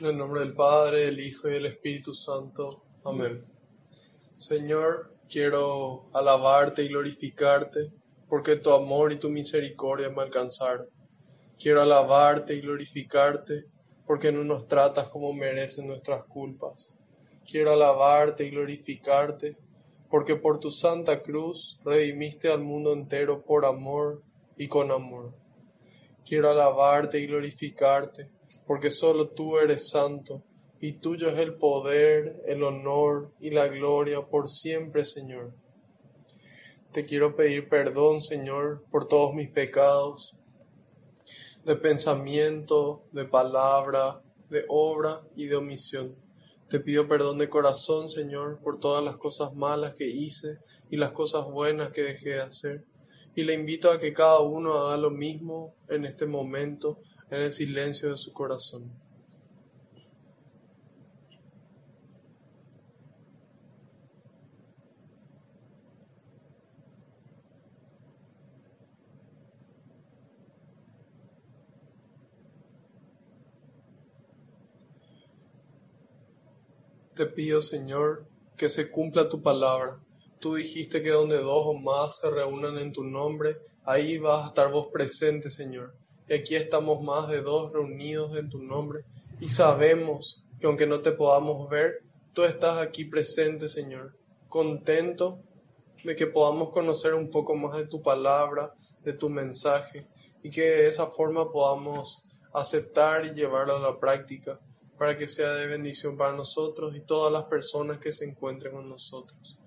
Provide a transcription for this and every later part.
En el nombre del Padre, del Hijo y del Espíritu Santo. Amén. Señor, quiero alabarte y glorificarte porque tu amor y tu misericordia me alcanzaron. Quiero alabarte y glorificarte porque no nos tratas como merecen nuestras culpas. Quiero alabarte y glorificarte porque por tu santa cruz redimiste al mundo entero por amor y con amor. Quiero alabarte y glorificarte porque solo tú eres santo, y tuyo es el poder, el honor y la gloria por siempre, Señor. Te quiero pedir perdón, Señor, por todos mis pecados, de pensamiento, de palabra, de obra y de omisión. Te pido perdón de corazón, Señor, por todas las cosas malas que hice y las cosas buenas que dejé de hacer. Y le invito a que cada uno haga lo mismo en este momento en el silencio de su corazón. Te pido, Señor, que se cumpla tu palabra. Tú dijiste que donde dos o más se reúnan en tu nombre, ahí vas a estar vos presente, Señor aquí estamos más de dos reunidos en tu nombre y sabemos que aunque no te podamos ver, tú estás aquí presente, Señor, contento de que podamos conocer un poco más de tu palabra, de tu mensaje y que de esa forma podamos aceptar y llevarlo a la práctica para que sea de bendición para nosotros y todas las personas que se encuentren con nosotros.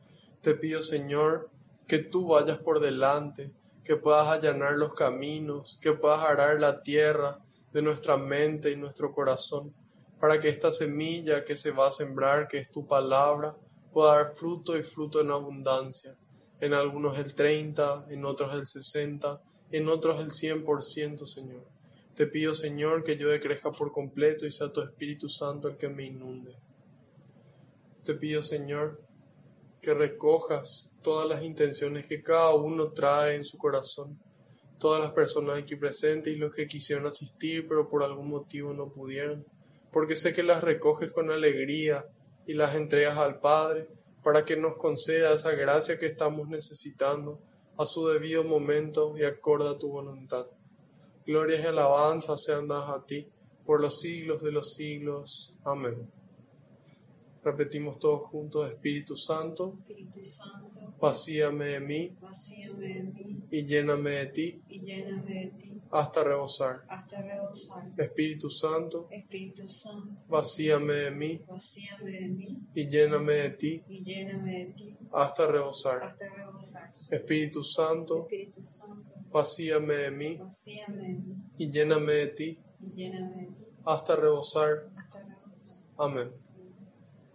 Te pido, Señor, que tú vayas por delante, que puedas allanar los caminos, que puedas arar la tierra de nuestra mente y nuestro corazón, para que esta semilla que se va a sembrar, que es tu palabra, pueda dar fruto y fruto en abundancia. En algunos el 30, en otros el 60, en otros el 100%, Señor. Te pido, Señor, que yo crezca por completo y sea tu Espíritu Santo el que me inunde. Te pido, Señor, que recojas todas las intenciones que cada uno trae en su corazón, todas las personas aquí presentes y los que quisieron asistir pero por algún motivo no pudieron, porque sé que las recoges con alegría y las entregas al Padre para que nos conceda esa gracia que estamos necesitando a su debido momento y acorde a tu voluntad. Glorias y alabanzas sean dadas a ti por los siglos de los siglos. Amén. Repetimos todos juntos, Espíritu Santo, Espíritu Santo, vacíame de mí vacíame de mí y lléname de ti y lléname de ti hasta rebosar. hasta rebosar. Espíritu Santo, Espíritu Santo, vacíame de mí vacíame de mí y lléname de ti y lléname de ti hasta rebosar. hasta rebosar. Espíritu Santo, Espíritu Santo, vacíame de mí vacíame de mí y lléname de ti y lléname de ti hasta rebosar. hasta rebosar. Amén.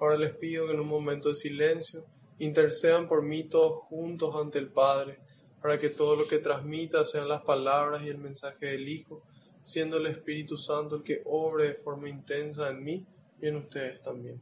Ahora les pido que en un momento de silencio intercedan por mí todos juntos ante el Padre, para que todo lo que transmita sean las palabras y el mensaje del Hijo, siendo el Espíritu Santo el que obre de forma intensa en mí y en ustedes también.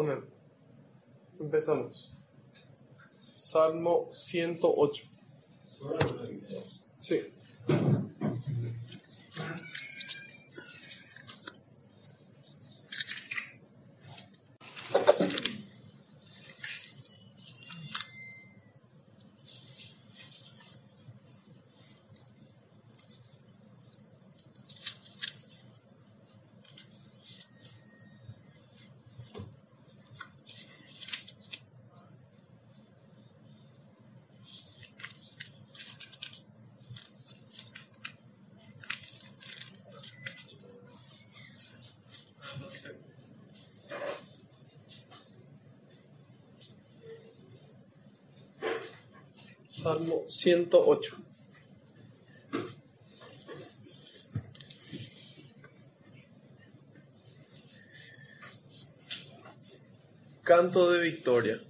Amén. Empezamos. Salmo 108. Sí. Salmo 108. Canto de victoria.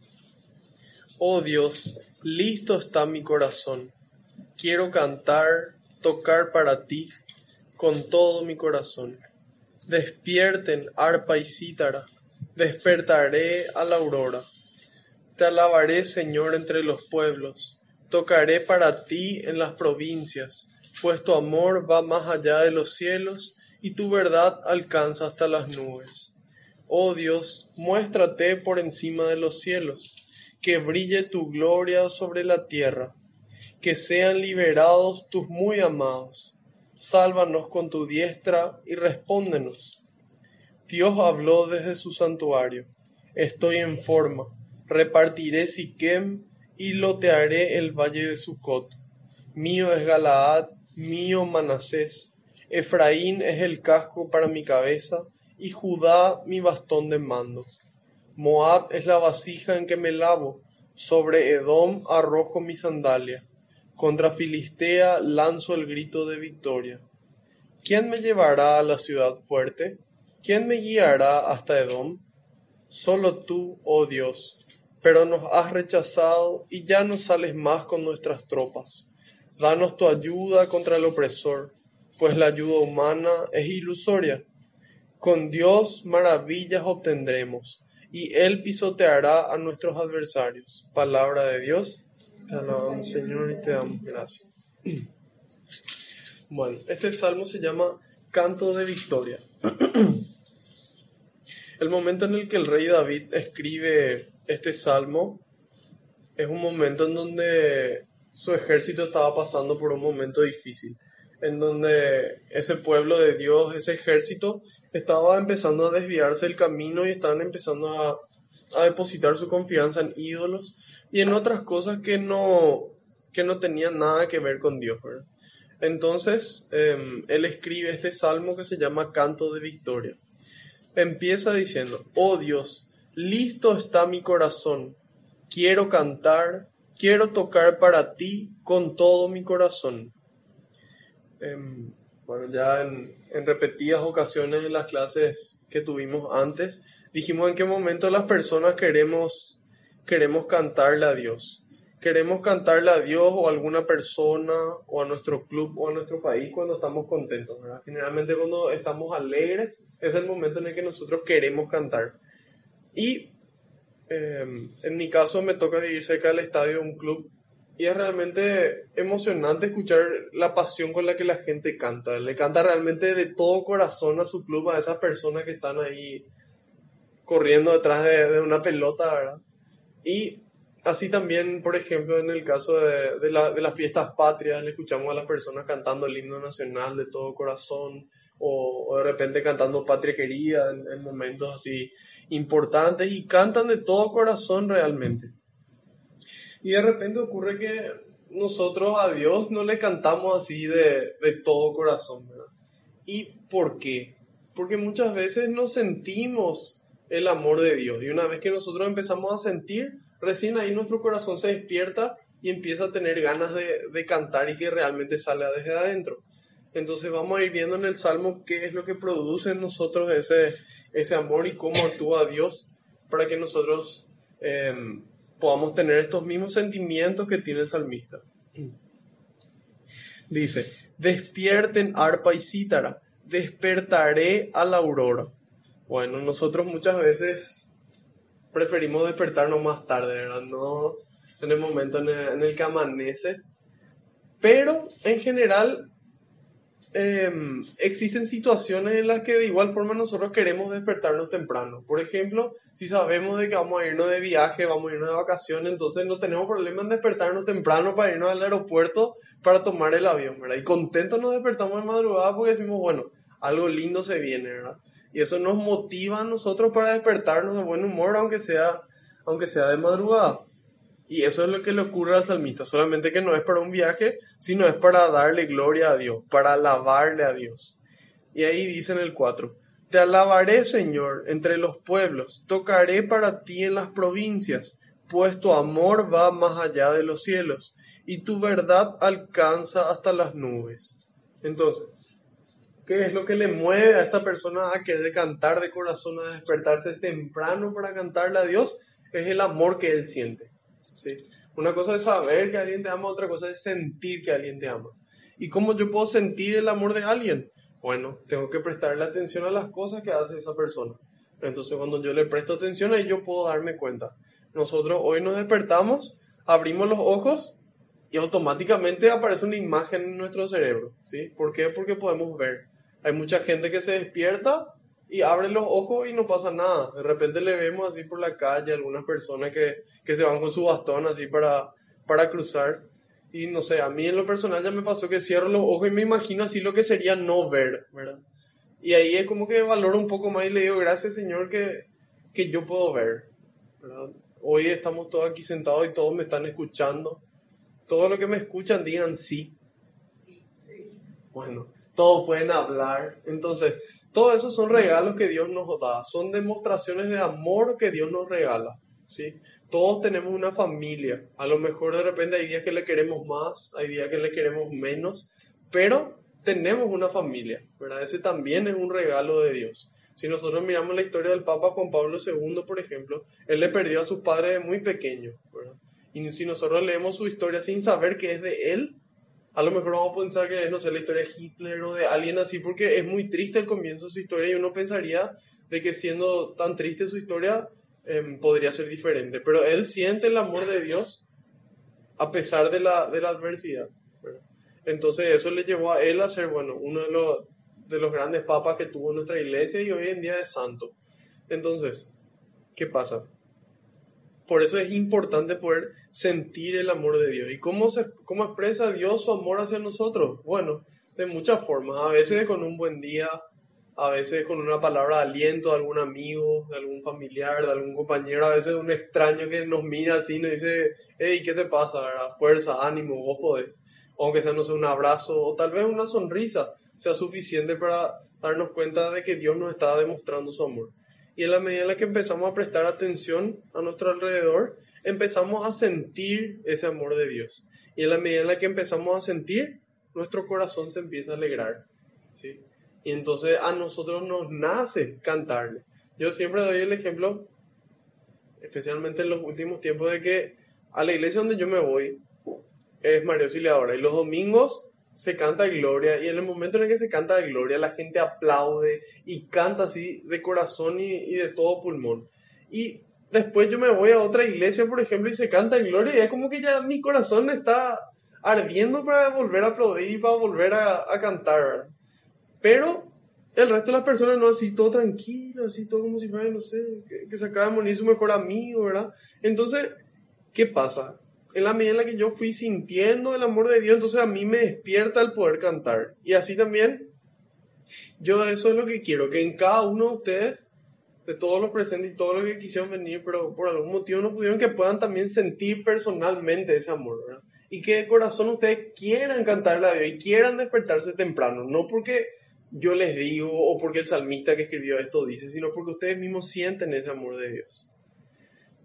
Oh Dios, listo está mi corazón. Quiero cantar, tocar para ti con todo mi corazón. Despierten arpa y cítara, despertaré a la aurora. Te alabaré, Señor, entre los pueblos, tocaré para ti en las provincias, pues tu amor va más allá de los cielos y tu verdad alcanza hasta las nubes. Oh Dios, muéstrate por encima de los cielos, que brille tu gloria sobre la tierra, que sean liberados tus muy amados. Sálvanos con tu diestra y respóndenos. Dios habló desde su santuario. Estoy en forma. Repartiré Siquem y lotearé el valle de Sucot. Mío es Galaad, mío Manasés. Efraín es el casco para mi cabeza y Judá mi bastón de mando. Moab es la vasija en que me lavo. Sobre Edom arrojo mi sandalia. Contra Filistea lanzo el grito de victoria. ¿Quién me llevará a la ciudad fuerte? ¿Quién me guiará hasta Edom? Solo tú, oh Dios, pero nos has rechazado y ya no sales más con nuestras tropas. Danos tu ayuda contra el opresor, pues la ayuda humana es ilusoria. Con Dios maravillas obtendremos, y Él pisoteará a nuestros adversarios. Palabra de Dios. Te alabamos, Señor, y te damos gracias. Bueno, este salmo se llama Canto de Victoria. El momento en el que el rey David escribe este salmo es un momento en donde su ejército estaba pasando por un momento difícil, en donde ese pueblo de Dios, ese ejército, estaba empezando a desviarse del camino y estaban empezando a, depositar su confianza en ídolos y en otras cosas que no, que no tenían nada que ver con Dios. Entonces, eh, él escribe este salmo que se llama Canto de Victoria. Empieza diciendo, oh Dios, listo está mi corazón, quiero cantar, quiero tocar para ti con todo mi corazón. Eh, bueno, ya en, repetidas ocasiones en las clases que tuvimos antes, dijimos en qué momento las personas queremos, queremos cantarle a Dios. Queremos cantarle a Dios o a alguna persona o a nuestro club o a nuestro país cuando estamos contentos. Generalmente cuando estamos alegres es el momento en el que nosotros queremos cantar. Y eh, en mi caso me toca vivir cerca del estadio de un club y es realmente emocionante escuchar la pasión con la que la gente canta. Le canta realmente de todo corazón a su club, a esas personas que están ahí corriendo detrás de, una pelota, ¿verdad? Y así también, por ejemplo, en el caso de, de, la, de, las fiestas patrias, le escuchamos a las personas cantando el himno nacional de todo corazón, o, de repente cantando Patria Querida en, momentos así importantes, y cantan de todo corazón realmente. Y de repente ocurre que nosotros a Dios no le cantamos así de, de todo corazón, ¿verdad? ¿Y por qué? Porque muchas veces no sentimos el amor de Dios, y una vez que nosotros empezamos a sentir, recién ahí nuestro corazón se despierta y empieza a tener ganas de, de, cantar y que realmente salga desde adentro. Entonces vamos a ir viendo en el Salmo qué es lo que produce en nosotros ese, ese amor y cómo actúa Dios para que nosotros eh, podamos tener estos mismos sentimientos que tiene el salmista. Dice, despierten arpa y cítara, despertaré a la aurora. Bueno, nosotros muchas veces preferimos despertarnos más tarde, ¿verdad? No en el momento en en el que amanece. Pero en general eh, existen situaciones en las que de igual forma nosotros queremos despertarnos temprano. Por ejemplo, si sabemos de que vamos a irnos de viaje, vamos a irnos de vacaciones, entonces no tenemos problema en despertarnos temprano para irnos al aeropuerto para tomar el avión, ¿verdad? Y contentos nos despertamos de madrugada porque decimos, bueno, algo lindo se viene, ¿verdad? Y eso nos motiva a nosotros para despertarnos de buen humor, aunque sea, aunque sea de madrugada. Y eso es lo que le ocurre al salmista, solamente que no es para un viaje, sino es para darle gloria a Dios, para alabarle a Dios. Y ahí dice en el 4, Te alabaré, Señor, entre los pueblos, tocaré para ti en las provincias, pues tu amor va más allá de los cielos y tu verdad alcanza hasta las nubes. Entonces, ¿qué es lo que le mueve a esta persona a querer cantar de corazón, a despertarse temprano para cantarle a Dios? Es el amor que él siente. ¿Sí? Una cosa es saber que alguien te ama, otra cosa es sentir que alguien te ama. ¿Y cómo yo puedo sentir el amor de alguien? Bueno, tengo que prestarle atención a las cosas que hace esa persona. Entonces, cuando yo le presto atención, ahí yo puedo darme cuenta. Nosotros hoy nos despertamos, abrimos los ojos y automáticamente aparece una imagen en nuestro cerebro. ¿sí? ¿Por qué? Porque podemos ver. Hay mucha gente que se despierta y abre los ojos y no pasa nada. De repente le vemos así por la calle algunas personas que, que se van con su bastón así para, para cruzar. Y no sé, a mí en lo personal ya me pasó que cierro los ojos y me imagino así lo que sería no ver, ¿verdad? Y ahí es como que valoro un poco más y le digo, gracias Señor que, que yo puedo ver, ¿verdad? Hoy estamos todos aquí sentados y todos me están escuchando. Todo lo que me escuchan digan sí. Bueno, todos pueden hablar. Entonces, todos esos son regalos que Dios nos da, son demostraciones de amor que Dios nos regala, ¿sí? Todos tenemos una familia, a lo mejor de repente hay días que le queremos más, hay días que le queremos menos, pero tenemos una familia, ¿verdad? Ese también es un regalo de Dios. Si nosotros miramos la historia del Papa Juan Pablo II, por ejemplo, él le perdió a sus padres muy pequeños, ¿verdad? Y si nosotros leemos su historia sin saber que es de él, a lo mejor vamos a pensar que es, no sé, la historia de Hitler o de alguien así, porque es muy triste el comienzo de su historia y uno pensaría de que siendo tan triste su historia eh, podría ser diferente. Pero él siente el amor de Dios a pesar de la, de la adversidad. Entonces eso le llevó a él a ser, bueno, uno de los, de los grandes papas que tuvo nuestra iglesia y hoy en día es santo. Entonces, ¿qué pasa? Por eso es importante poder sentir el amor de Dios. ¿Y cómo, se, cómo expresa Dios su amor hacia nosotros? Bueno, de muchas formas. A veces con un buen día, a veces con una palabra de aliento de algún amigo, de algún familiar, de algún compañero, a veces un extraño que nos mira así y nos dice, hey, ¿qué te pasa? Fuerza, ánimo, vos podés. Aunque sea, no sé, un abrazo o tal vez una sonrisa sea suficiente para darnos cuenta de que Dios nos está demostrando su amor. Y en la medida en la que empezamos a prestar atención a nuestro alrededor, empezamos a sentir ese amor de Dios. Y en la medida en la que empezamos a sentir, nuestro corazón se empieza a alegrar. ¿sí? Y entonces a nosotros nos nace cantarle. Yo siempre doy el ejemplo, especialmente en los últimos tiempos, de que a la iglesia donde yo me voy es María Auxiliadora. Y los domingos se canta gloria y en el momento en el que se canta gloria la gente aplaude y canta así de corazón y, de todo pulmón. Y después yo me voy a otra iglesia, por ejemplo, y se canta de gloria y es como que ya mi corazón está ardiendo para volver a aplaudir y para volver a, cantar. Pero el resto de las personas no así todo tranquilo, así todo como si fuera, no sé, que, que se acaba de morir su mejor amigo, ¿verdad? Entonces, ¿qué pasa? en la medida en la que yo fui sintiendo el amor de Dios, entonces a mí me despierta el poder cantar. Y así también, yo eso es lo que quiero, que en cada uno de ustedes, de todos los presentes y todos los que quisieron venir, pero por algún motivo no pudieron, que puedan también sentir personalmente ese amor. Y que de corazón ustedes quieran cantarle a Dios y quieran despertarse temprano, no porque yo les digo o porque el salmista que escribió esto dice, sino porque ustedes mismos sienten ese amor de Dios.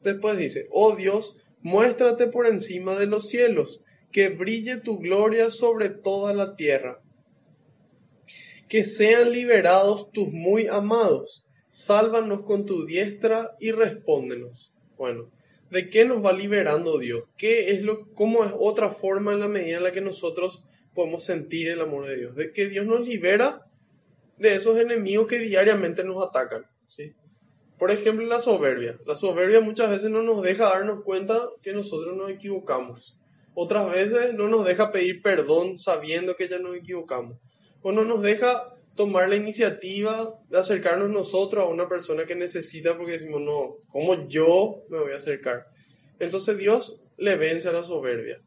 Después dice, oh Dios, Muéstrate por encima de los cielos, que brille tu gloria sobre toda la tierra. Que sean liberados tus muy amados. Sálvanos con tu diestra y respóndenos. Bueno, ¿de qué nos va liberando Dios? ¿Qué es lo, cómo es otra forma en la medida en la que nosotros podemos sentir el amor de Dios? De que Dios nos libera de esos enemigos que diariamente nos atacan, ¿sí? Por ejemplo, la soberbia. La soberbia muchas veces no nos deja darnos cuenta que nosotros nos equivocamos. Otras veces no nos deja pedir perdón sabiendo que ya nos equivocamos. O no nos deja tomar la iniciativa de acercarnos nosotros a una persona que necesita porque decimos, no, ¿cómo yo me voy a acercar? Entonces Dios le vence a la soberbia.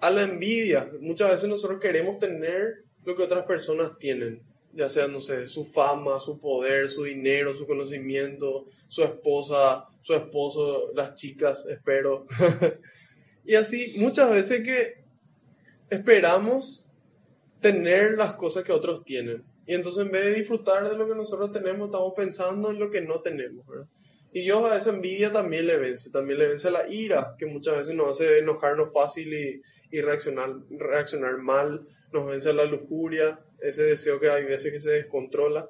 A la envidia. Muchas veces nosotros queremos tener lo que otras personas tienen ya sea, no sé, su fama, su poder, su dinero, su conocimiento, su esposa, su esposo, las chicas, espero. y así, muchas veces que esperamos tener las cosas que otros tienen. Y entonces en vez de disfrutar de lo que nosotros tenemos, estamos pensando en lo que no tenemos, ¿verdad? Y Dios a esa envidia también le vence, también le vence la ira, que muchas veces nos hace enojarnos fácil y, y reaccionar, reaccionar mal, nos vence la lujuria, ese deseo que hay veces que se descontrola,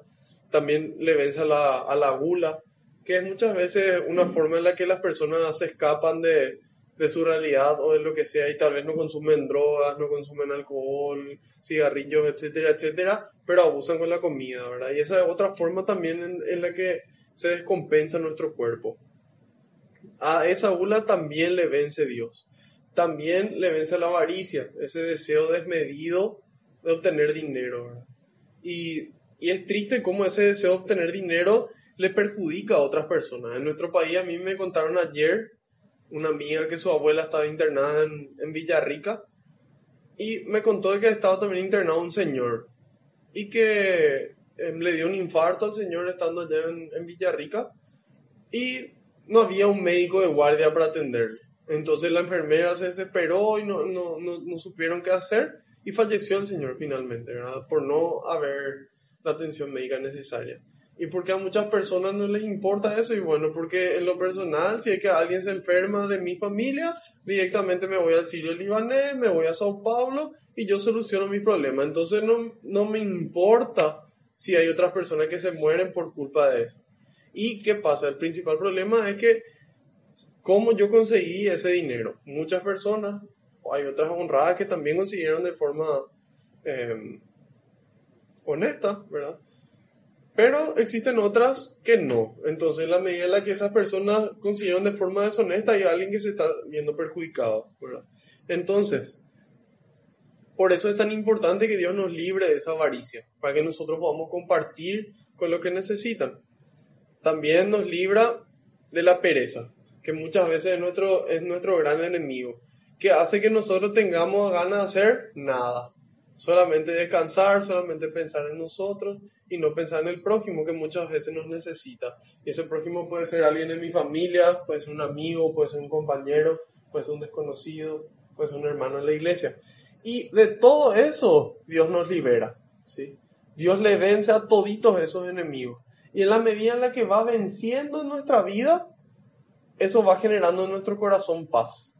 también le vence a la, a la gula, que es muchas veces una forma en la que las personas se escapan de, de su realidad o de lo que sea y tal vez no consumen drogas, no consumen alcohol, cigarrillos, etcétera, etcétera, pero abusan con la comida, ¿verdad? Y esa es otra forma también en, la que se descompensa nuestro cuerpo. A esa gula también le vence Dios. También le vence la avaricia, ese deseo desmedido de obtener dinero. Y, y es triste cómo ese deseo de obtener dinero le perjudica a otras personas. En nuestro país a mí me contaron ayer una amiga que su abuela estaba internada en, en Villarrica y me contó que estaba también internado un señor y que eh, le dio un infarto al señor estando allá en, en Villarrica y no había un médico de guardia para atenderle. Entonces la enfermera se desesperó y no, no, no, no supieron qué hacer y falleció el señor finalmente. Por no haber la atención médica necesaria. Y porque a muchas personas no les importa eso, y bueno, porque en lo personal, si es que alguien se enferma de mi familia, directamente me voy al Sirio Libanés, me voy a Sao Paulo y yo soluciono mi problema. Entonces no, no me importa si hay otras personas que se mueren por culpa de eso. ¿Y qué pasa? El principal problema es que, ¿cómo yo conseguí ese dinero? Muchas personas, hay otras honradas que también consiguieron de forma eh, honesta, ¿verdad? Pero existen otras que no. Entonces, en la medida en la que esas personas consiguieron de forma deshonesta, hay alguien que se está viendo perjudicado. Entonces, por eso es tan importante que Dios nos libre de esa avaricia, para que nosotros podamos compartir con lo que necesitan. También nos libra de la pereza, que muchas veces es nuestro, es nuestro gran enemigo, que hace que nosotros tengamos ganas de hacer nada. Solamente descansar, solamente pensar en nosotros y no pensar en el prójimo que muchas veces nos necesita. Y ese prójimo puede ser alguien en mi familia, puede ser un amigo, puede ser un compañero, puede ser un desconocido, puede ser un hermano en la iglesia. Y de todo eso Dios nos libera, ¿sí? Dios le vence a toditos esos enemigos. Y en la medida en la que va venciendo en nuestra vida, eso va generando en nuestro corazón paz,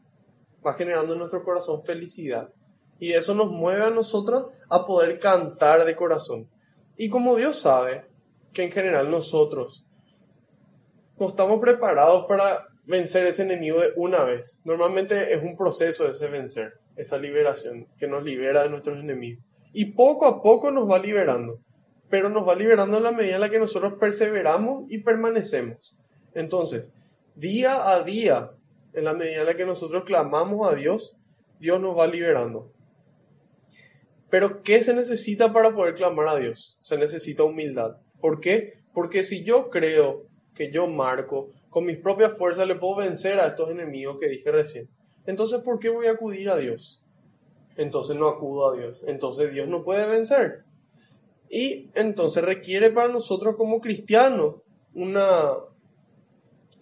va generando en nuestro corazón felicidad. Y eso nos mueve a nosotros a poder cantar de corazón. Y como Dios sabe que en general nosotros no estamos preparados para vencer ese enemigo de una vez. Normalmente es un proceso ese vencer, esa liberación que nos libera de nuestros enemigos. Y poco a poco nos va liberando, pero nos va liberando en la medida en la que nosotros perseveramos y permanecemos. Entonces, día a día, en la medida en la que nosotros clamamos a Dios, Dios nos va liberando. Pero ¿qué se necesita para poder clamar a Dios? Se necesita humildad. ¿Por qué? Porque si yo creo que yo marco, con mis propias fuerzas le puedo vencer a estos enemigos que dije recién. Entonces, ¿por qué voy a acudir a Dios? Entonces no acudo a Dios. Entonces Dios no puede vencer. Y entonces requiere para nosotros como cristianos una,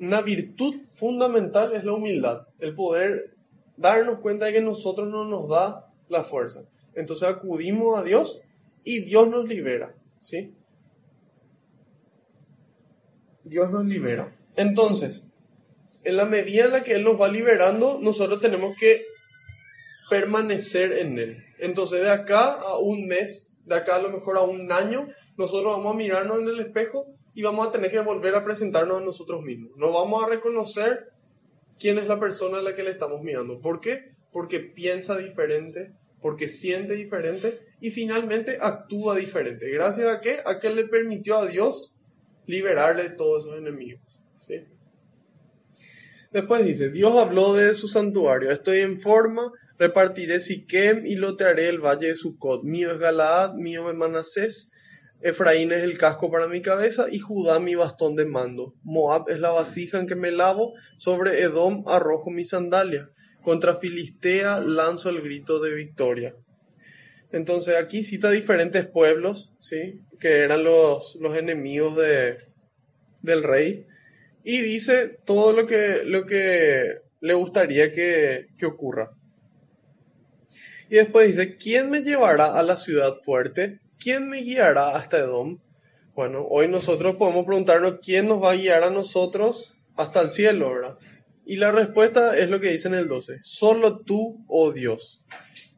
una virtud fundamental es la humildad. El poder darnos cuenta de que nosotros no nos da la fuerza. Entonces acudimos a Dios y Dios nos libera, ¿sí? Dios nos libera. Entonces, en la medida en la que Él nos va liberando, nosotros tenemos que permanecer en Él. Entonces, de acá a un mes, de acá a lo mejor a un año, nosotros vamos a mirarnos en el espejo y vamos a tener que volver a presentarnos a nosotros mismos. No vamos a reconocer quién es la persona a la que le estamos mirando. ¿Por qué? Porque piensa diferente, porque siente diferente y finalmente actúa diferente. ¿Gracias a qué? A que le permitió a Dios liberarle de todos esos enemigos. ¿sí? Después dice, Dios habló de su santuario, estoy en forma, repartiré Siquem y lotearé el valle de Sucot. Mío es Galaad, mío es Manasés, Efraín es el casco para mi cabeza y Judá mi bastón de mando. Moab es la vasija en que me lavo, sobre Edom arrojo mi sandalia. Contra Filistea lanzo el grito de victoria. Entonces aquí cita diferentes pueblos, ¿sí? que eran los, los enemigos de, del rey, y dice todo lo que, lo que le gustaría que, que ocurra. Y después dice, ¿quién me llevará a la ciudad fuerte? ¿Quién me guiará hasta Edom? Bueno, hoy nosotros podemos preguntarnos quién nos va a guiar a nosotros hasta el cielo, ¿verdad? Y la respuesta es lo que dice en el 12. Solo tú, oh Dios.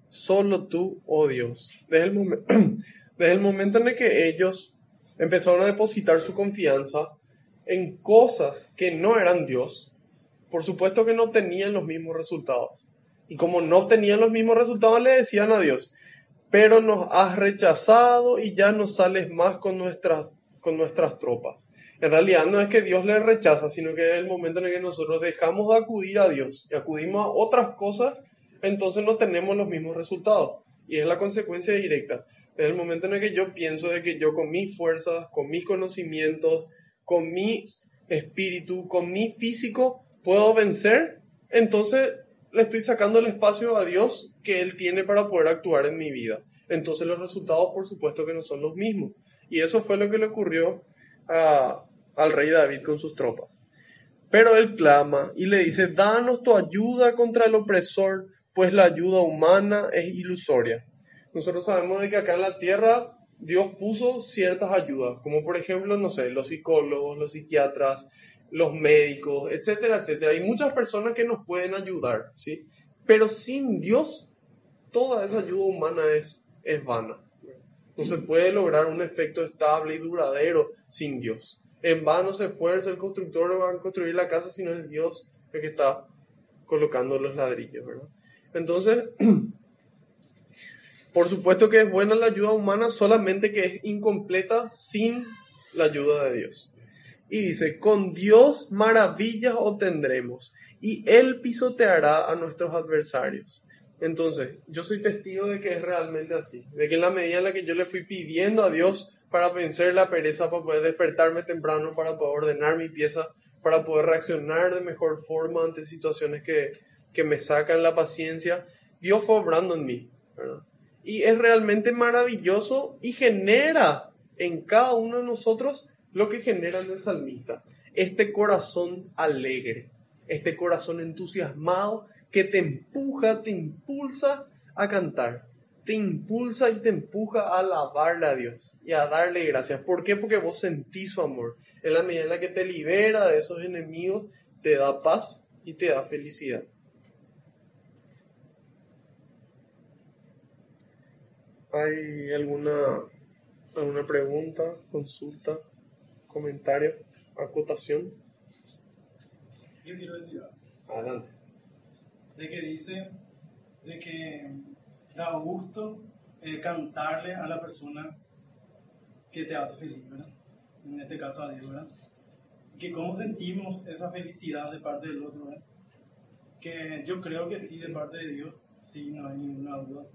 Solo tú, oh Dios. Desde el, el momento en el que ellos empezaron a depositar su confianza en cosas que no eran Dios, por supuesto que no obtenían los mismos resultados. Y como no obtenían los mismos resultados, le decían a Dios, pero nos has rechazado y ya no sales más con nuestras, con nuestras tropas. En realidad no es que Dios les rechaza, sino que es el momento en el que nosotros dejamos de acudir a Dios y acudimos a otras cosas, entonces no tenemos los mismos resultados. Y es la consecuencia directa. Es el momento en el que yo pienso de que yo con mis fuerzas, con mis conocimientos, con mi espíritu, con mi físico, puedo vencer, entonces le estoy sacando el espacio a Dios que Él tiene para poder actuar en mi vida. Entonces los resultados, por supuesto, que no son los mismos. Y eso fue lo que le ocurrió al rey David con sus tropas. Pero él clama y le dice, danos tu ayuda contra el opresor, pues la ayuda humana es ilusoria. Nosotros sabemos de que acá en la tierra Dios puso ciertas ayudas, como por ejemplo, no sé, los psicólogos, los psiquiatras, los médicos, etcétera, etcétera. Hay muchas personas que nos pueden ayudar, ¿sí? Pero sin Dios, toda esa ayuda humana es, es vana. No se puede lograr un efecto estable y duradero sin Dios. En vano se esfuerza el constructor a construir la casa si no es Dios el que está colocando los ladrillos. Entonces, por supuesto que es buena la ayuda humana, solamente que es incompleta sin la ayuda de Dios. Y dice, con Dios maravillas obtendremos, y Él pisoteará a nuestros adversarios. Entonces, yo soy testigo de que es realmente así, de que en la medida en la que yo le fui pidiendo a Dios para vencer la pereza, para poder despertarme temprano, para poder ordenar mi pieza, para poder reaccionar de mejor forma ante situaciones que, que me sacan la paciencia, Dios fue obrando en mí. Y es realmente maravilloso y genera en cada uno de nosotros lo que genera en el salmista, este corazón alegre, este corazón entusiasmado que te empuja, te impulsa a cantar, te impulsa y te empuja a alabarle a Dios y a darle gracias. ¿Por qué? Porque vos sentís su amor. En la medida en la que te libera de esos enemigos, te da paz y te da felicidad. ¿Hay alguna, alguna pregunta, consulta, comentario, acotación? Yo quiero decir algo. Adelante. De que dice de que da gusto eh, cantarle a la persona que te hace feliz, ¿verdad? En este caso a Dios, ¿verdad? Que cómo sentimos esa felicidad de parte del otro, ¿verdad? Que yo creo que sí, de parte de Dios, sí, no hay ninguna duda.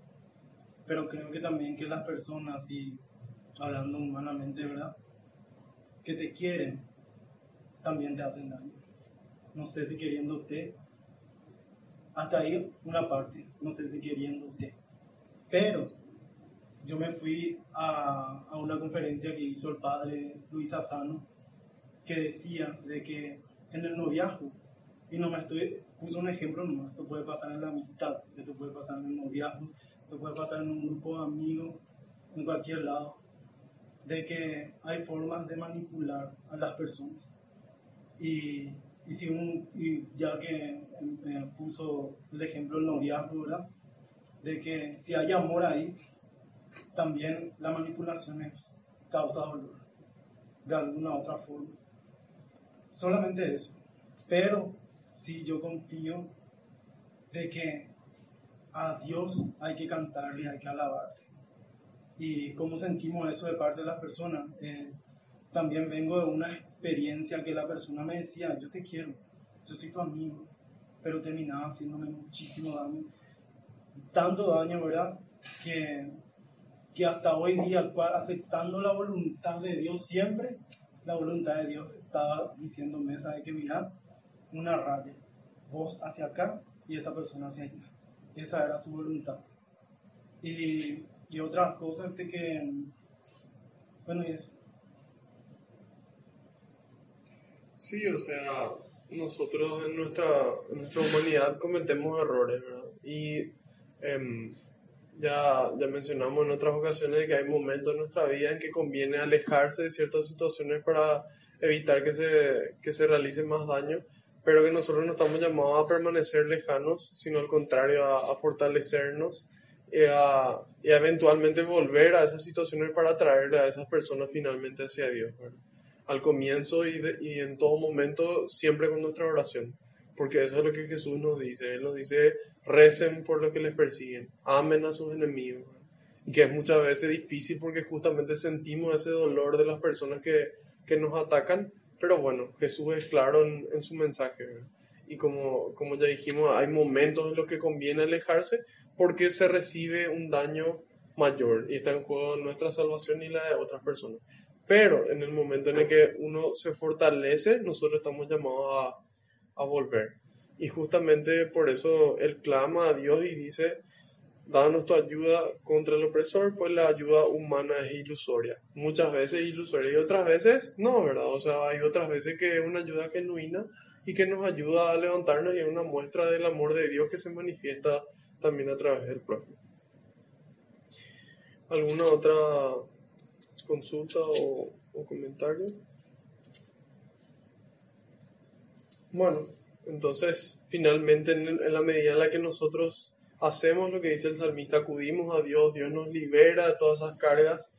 Pero creo que también que las personas, sí, hablando humanamente, ¿verdad? Que te quieren, también te hacen daño. No sé si queriendo usted hasta ahí una parte, no sé si queriendo usted. Pero yo me fui a, a una conferencia que hizo el padre Luis Asano, que decía de que en el noviazgo, y no me estoy, puso un ejemplo nomás, esto puede pasar en la amistad, esto puede pasar en el noviazgo, esto puede pasar en un grupo de amigos, en cualquier lado, de que hay formas de manipular a las personas. Y y, si un, y ya que me puso el ejemplo el noviazgo, ¿verdad? De que si hay amor ahí, también la manipulación es causa dolor, de alguna u otra forma. Solamente eso. Pero si yo confío de que a Dios hay que cantarle, hay que alabarle. Y cómo sentimos eso de parte de las personas. Eh, también vengo de una experiencia que la persona me decía, yo te quiero, yo soy tu amigo, pero terminaba haciéndome muchísimo daño, tanto daño, ¿verdad? Que, que hasta hoy día, aceptando la voluntad de Dios siempre, la voluntad de Dios estaba diciéndome, ¿sabe que Mira, una raya, vos hacia acá y esa persona hacia allá. Esa era su voluntad. Y, y otras cosas que, bueno, y eso. Sí, o sea, nosotros en nuestra, en nuestra humanidad cometemos errores, ¿verdad? Y em, ya, ya mencionamos en otras ocasiones que hay momentos en nuestra vida en que conviene alejarse de ciertas situaciones para evitar que se, que se realice más daño, pero que nosotros no estamos llamados a permanecer lejanos, sino al contrario, a, a fortalecernos y a, y eventualmente volver a esas situaciones para traerle a esas personas finalmente hacia Dios. ¿verdad? Al comienzo y, en todo momento, siempre con nuestra oración, porque eso es lo que Jesús nos dice. Él nos dice, recen por los que les persiguen, amen a sus enemigos. Y que es muchas veces difícil porque justamente sentimos ese dolor de las personas que, que nos atacan, pero bueno, Jesús es claro en, su mensaje. Y como, como ya dijimos, hay momentos en los que conviene alejarse porque se recibe un daño mayor y está en juego nuestra salvación y la de otras personas. Pero en el momento en el que uno se fortalece, nosotros estamos llamados a, volver. Y justamente por eso Él clama a Dios y dice, danos tu ayuda contra el opresor, pues la ayuda humana es ilusoria. Muchas veces ilusoria y otras veces no, ¿verdad? O sea, hay otras veces que es una ayuda genuina y que nos ayuda a levantarnos y es una muestra del amor de Dios que se manifiesta también a través del prójimo. ¿Alguna otra consulta o, comentario? Bueno, entonces finalmente en, en la medida en la que nosotros hacemos lo que dice el salmista, acudimos a Dios, Dios nos libera de todas esas cargas,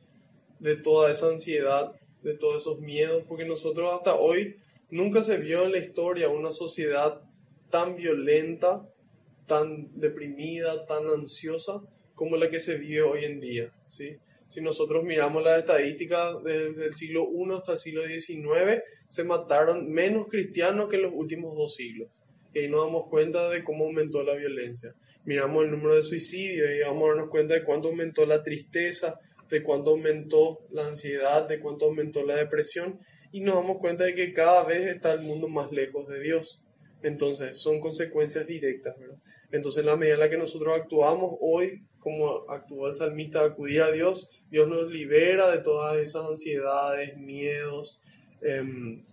de toda esa ansiedad, de todos esos miedos, porque nosotros hasta hoy nunca se vio en la historia una sociedad tan violenta, tan deprimida, tan ansiosa como la que se vive hoy en día. ¿sí? Si nosotros miramos las estadísticas desde el siglo I hasta el siglo XIX, se mataron menos cristianos que en los últimos dos siglos. Y ahí nos damos cuenta de cómo aumentó la violencia. Miramos el número de suicidios y vamos a darnos cuenta de cuánto aumentó la tristeza, de cuánto aumentó la ansiedad, de cuánto aumentó la depresión. Y nos damos cuenta de que cada vez está el mundo más lejos de Dios. Entonces, son consecuencias directas. Entonces, en la medida en la que nosotros actuamos hoy, como actuó el salmista, acudir a Dios, Dios nos libera de todas esas ansiedades, miedos, em,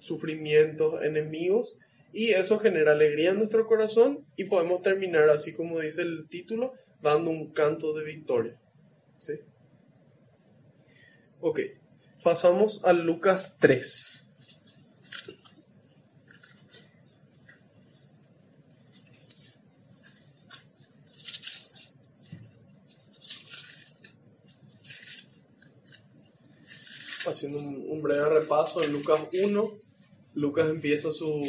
sufrimientos, enemigos, y eso genera alegría en nuestro corazón y podemos terminar, así como dice el título, dando un canto de victoria. ¿Sí? Ok, pasamos a Lucas 3. Haciendo un, breve repaso en Lucas 1, Lucas empieza su,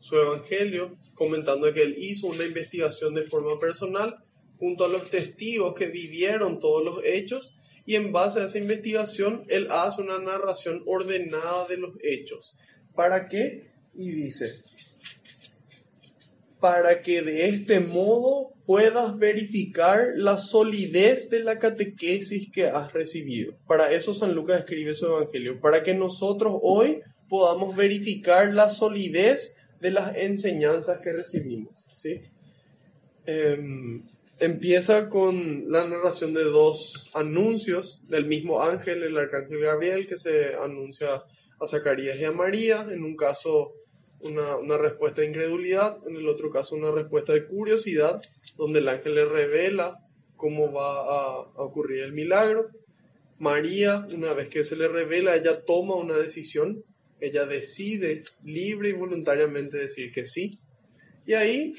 su evangelio comentando que él hizo una investigación de forma personal junto a los testigos que vivieron todos los hechos y en base a esa investigación él hace una narración ordenada de los hechos. ¿Para qué? Y dice, para que de este modo puedas verificar la solidez de la catequesis que has recibido. Para eso San Lucas escribe su evangelio, para que nosotros hoy podamos verificar la solidez de las enseñanzas que recibimos. ¿sí? Em, empieza con la narración de dos anuncios del mismo ángel, el arcángel Gabriel, que se anuncia a Zacarías y a María, en un caso una, respuesta de incredulidad, en el otro caso una respuesta de curiosidad, donde el ángel le revela cómo va a, a, ocurrir el milagro. María, una vez que se le revela, ella toma una decisión, ella decide libre y voluntariamente decir que sí, y ahí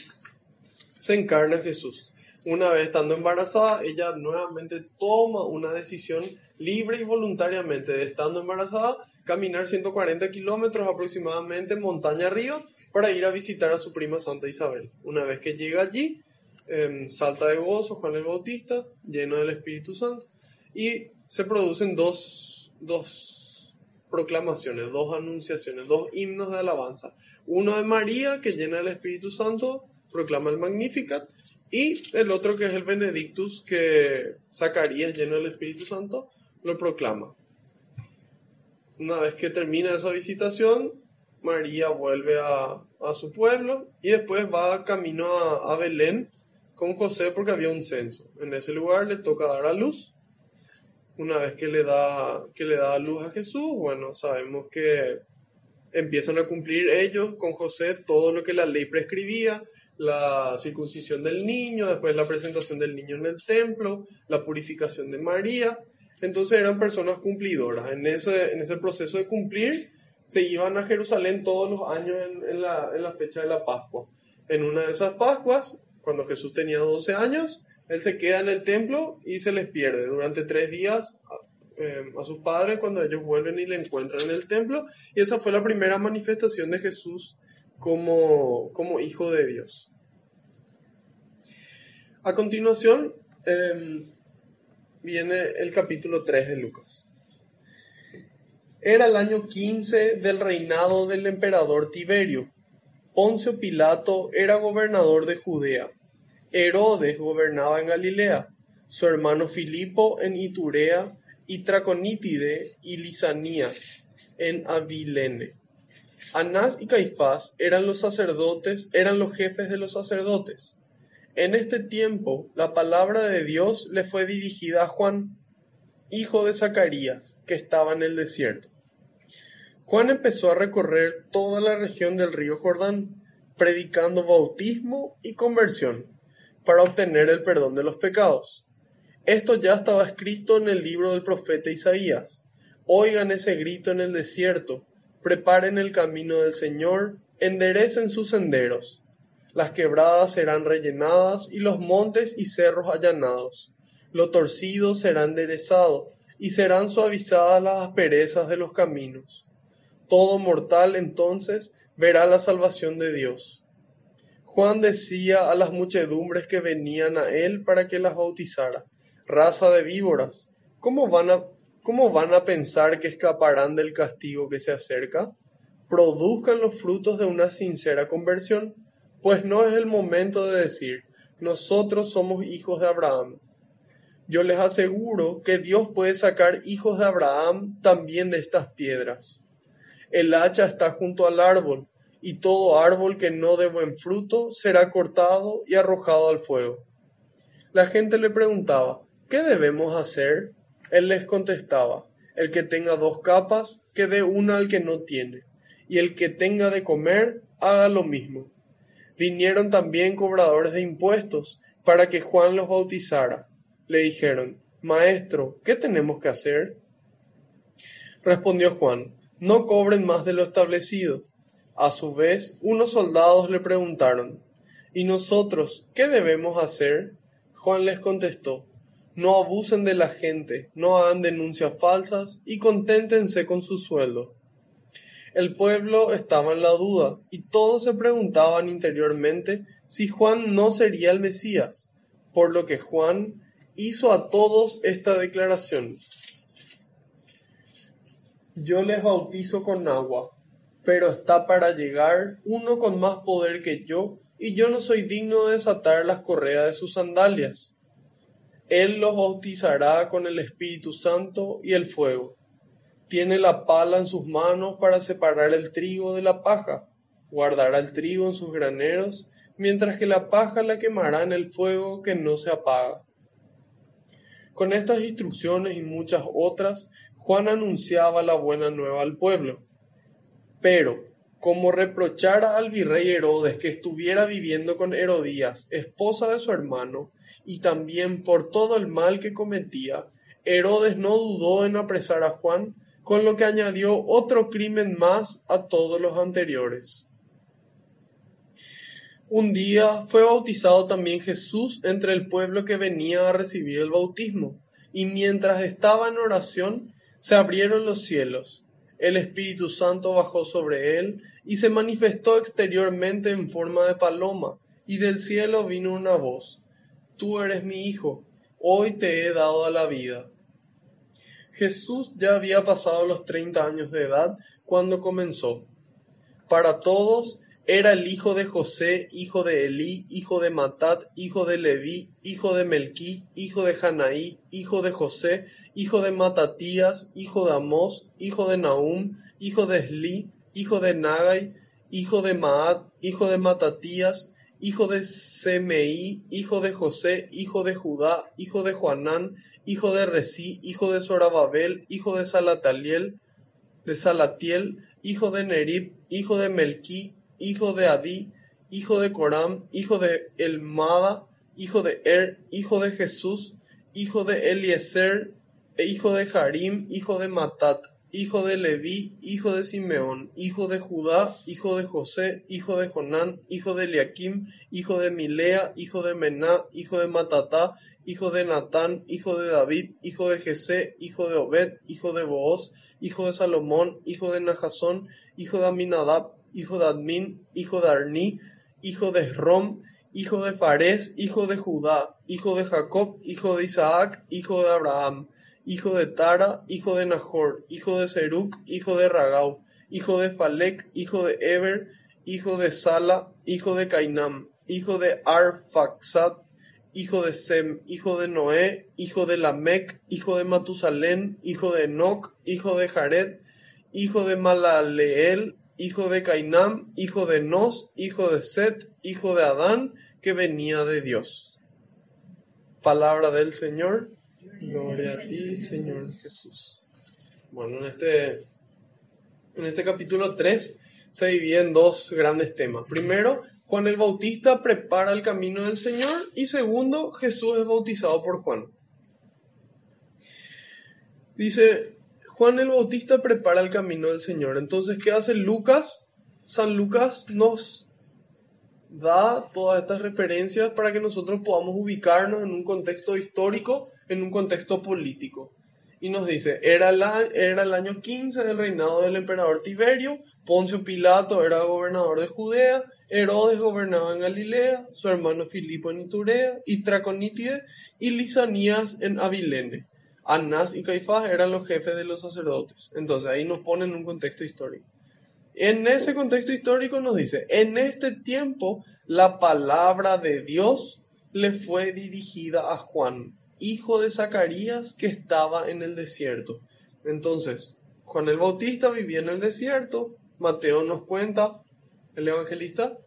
se encarna Jesús. Una vez estando embarazada, ella nuevamente toma una decisión libre y voluntariamente de estando embarazada, caminar 140 kilómetros aproximadamente montaña arriba para ir a visitar a su prima Santa Isabel. Una vez que llega allí, eh, salta de gozo Juan el Bautista, lleno del Espíritu Santo, y se producen dos, dos proclamaciones, dos anunciaciones, dos himnos de alabanza. Uno de María, que llena del Espíritu Santo, proclama el Magnificat, y el otro que es el Benedictus, que Zacarías, lleno del Espíritu Santo, lo proclama. Una vez que termina esa visitación, María vuelve a, a su pueblo y después va camino a, a, Belén con José porque había un censo. En ese lugar le toca dar a luz. Una vez que le da, que le da a luz a Jesús, bueno, sabemos que empiezan a cumplir ellos con José todo lo que la ley prescribía, la circuncisión del niño, después la presentación del niño en el templo, la purificación de María. Entonces eran personas cumplidoras. En ese, en ese proceso de cumplir, se iban a Jerusalén todos los años en, la, en la fecha de la Pascua. En una de esas Pascuas, cuando Jesús tenía 12 años, él se queda en el templo y se les pierde durante tres días eh, a sus padres cuando ellos vuelven y le encuentran en el templo. Y esa fue la primera manifestación de Jesús como, como hijo de Dios. A continuación eh, viene el capítulo 3 de Lucas. Era el año 15 del reinado del emperador Tiberio. Poncio Pilato era gobernador de Judea. Herodes gobernaba en Galilea. Su hermano Filipo en Iturea y Traconítide y Lisanías en Abilene. Anás y Caifás eran los sacerdotes, eran los jefes de los sacerdotes. En este tiempo la palabra de Dios le fue dirigida a Juan, hijo de Zacarías, que estaba en el desierto. Juan empezó a recorrer toda la región del río Jordán, predicando bautismo y conversión para obtener el perdón de los pecados. Esto ya estaba escrito en el libro del profeta Isaías. Oigan ese grito en el desierto, preparen el camino del Señor, enderecen sus senderos. Las quebradas serán rellenadas y los montes y cerros allanados. Lo torcido será enderezado y serán suavizadas las asperezas de los caminos. Todo mortal entonces verá la salvación de Dios. Juan decía a las muchedumbres que venían a él para que las bautizara raza de víboras, ¿cómo van a, cómo van a pensar que escaparán del castigo que se acerca? Produzcan los frutos de una sincera conversión, pues no es el momento de decir, nosotros somos hijos de Abraham. Yo les aseguro que Dios puede sacar hijos de Abraham también de estas piedras. El hacha está junto al árbol, y todo árbol que no dé buen fruto será cortado y arrojado al fuego. La gente le preguntaba, ¿qué debemos hacer? Él les contestaba, el que tenga dos capas, que dé una al que no tiene, y el que tenga de comer, haga lo mismo. Vinieron también cobradores de impuestos para que Juan los bautizara. Le dijeron, Maestro, ¿qué tenemos que hacer? Respondió Juan, no cobren más de lo establecido. A su vez, unos soldados le preguntaron, ¿y nosotros qué debemos hacer? Juan les contestó, no abusen de la gente, no hagan denuncias falsas y conténtense con su sueldo. El pueblo estaba en la duda y todos se preguntaban interiormente si Juan no sería el Mesías, por lo que Juan hizo a todos esta declaración. Yo les bautizo con agua, pero está para llegar uno con más poder que yo, y yo no soy digno de desatar las correas de sus sandalias. Él los bautizará con el Espíritu Santo y el fuego. Tiene la pala en sus manos para separar el trigo de la paja. Guardará el trigo en sus graneros, mientras que la paja la quemará en el fuego que no se apaga. Con estas instrucciones y muchas otras, Juan anunciaba la buena nueva al pueblo. Pero, como reprochara al virrey Herodes que estuviera viviendo con Herodías, esposa de su hermano, y también por todo el mal que cometía, Herodes no dudó en apresar a Juan, con lo que añadió otro crimen más a todos los anteriores. Un día fue bautizado también Jesús entre el pueblo que venía a recibir el bautismo, y mientras estaba en oración, se abrieron los cielos, el Espíritu Santo bajó sobre él y se manifestó exteriormente en forma de paloma, y del cielo vino una voz tú eres mi hijo, hoy te he dado a la vida. Jesús ya había pasado los treinta años de edad cuando comenzó. Para todos era el hijo de José, hijo de Elí, hijo de Matat, hijo de Leví, hijo de Melquí, hijo de Janaí, hijo de José, hijo de Matatías, hijo de Amós, hijo de Nahum, hijo de Esli, hijo de Nagai, hijo de Maat, hijo de Matatías, hijo de Semeí, hijo de José, hijo de Judá, hijo de Juanán, hijo de Resí, hijo de Zorababel, hijo de Salataliel, de Salatiel, hijo de Nerib, hijo de Melquí, hijo de Adí, hijo de Coram, hijo de Elmada, hijo de Er, hijo de Jesús, hijo de Eliezer, e hijo de Harim, hijo de Matat, hijo de Leví, hijo de Simeón, hijo de Judá, hijo de José, hijo de Jonán, hijo de Eliakim, hijo de Milea, hijo de Mená, hijo de Matatá, hijo de Natán, hijo de David, hijo de Jesé, hijo de Obed, hijo de Booz, hijo de Salomón, hijo de Nahasón, hijo de Aminadab, hijo de Admin, hijo de Arní, hijo de Rom, hijo de Fares, hijo de Judá, hijo de Jacob, hijo de Isaac, hijo de Abraham, hijo de Tara, hijo de Nahor, hijo de Seruc, hijo de Ragau, hijo de Falec, hijo de Eber, hijo de Sala, hijo de Cainam, hijo de Arfaxad, hijo de Sem, hijo de Noé, hijo de Lamec, hijo de Matusalén, hijo de Enoch, hijo de Jared, hijo de Malaleel, hijo de Cainam, hijo de Nos, hijo de Set, hijo de Adán, que venía de Dios. Palabra del Señor. Gloria a ti, Señor Jesús. Bueno, en este, en este capítulo 3 se divide en dos grandes temas. Primero, Juan el Bautista prepara el camino del Señor y segundo, Jesús es bautizado por Juan. Dice, Juan el Bautista prepara el camino del Señor. Entonces, ¿qué hace Lucas? San Lucas nos da todas estas referencias para que nosotros podamos ubicarnos en un contexto histórico, en un contexto político. Y nos dice, era, el año 15 del reinado del emperador Tiberio, Poncio Pilato era gobernador de Judea, Herodes gobernaba en Galilea, su hermano Filipo en Iturea, y Traconítide y Lisanías en Abilene. Anás y Caifás eran los jefes de los sacerdotes. Entonces ahí nos ponen un contexto histórico. En ese contexto histórico nos dice, en este tiempo la palabra de Dios le fue dirigida a Juan, hijo de Zacarías, que estaba en el desierto. Entonces, Juan el Bautista vivía en el desierto, Mateo nos cuenta, el evangelista,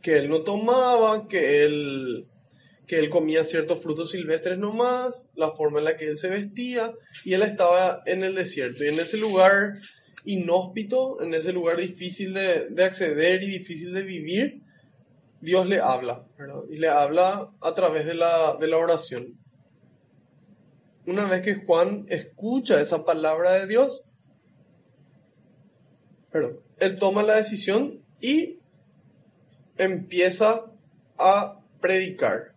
que él no tomaba, que él, que él comía ciertos frutos silvestres nomás, la forma en la que él se vestía, y él estaba en el desierto. Y en ese lugar inhóspito, en ese lugar difícil de, de acceder y difícil de vivir, Dios le habla. Y le habla a través de la, de la oración. Una vez que Juan escucha esa palabra de Dios, perdón, él toma la decisión y empieza a predicar.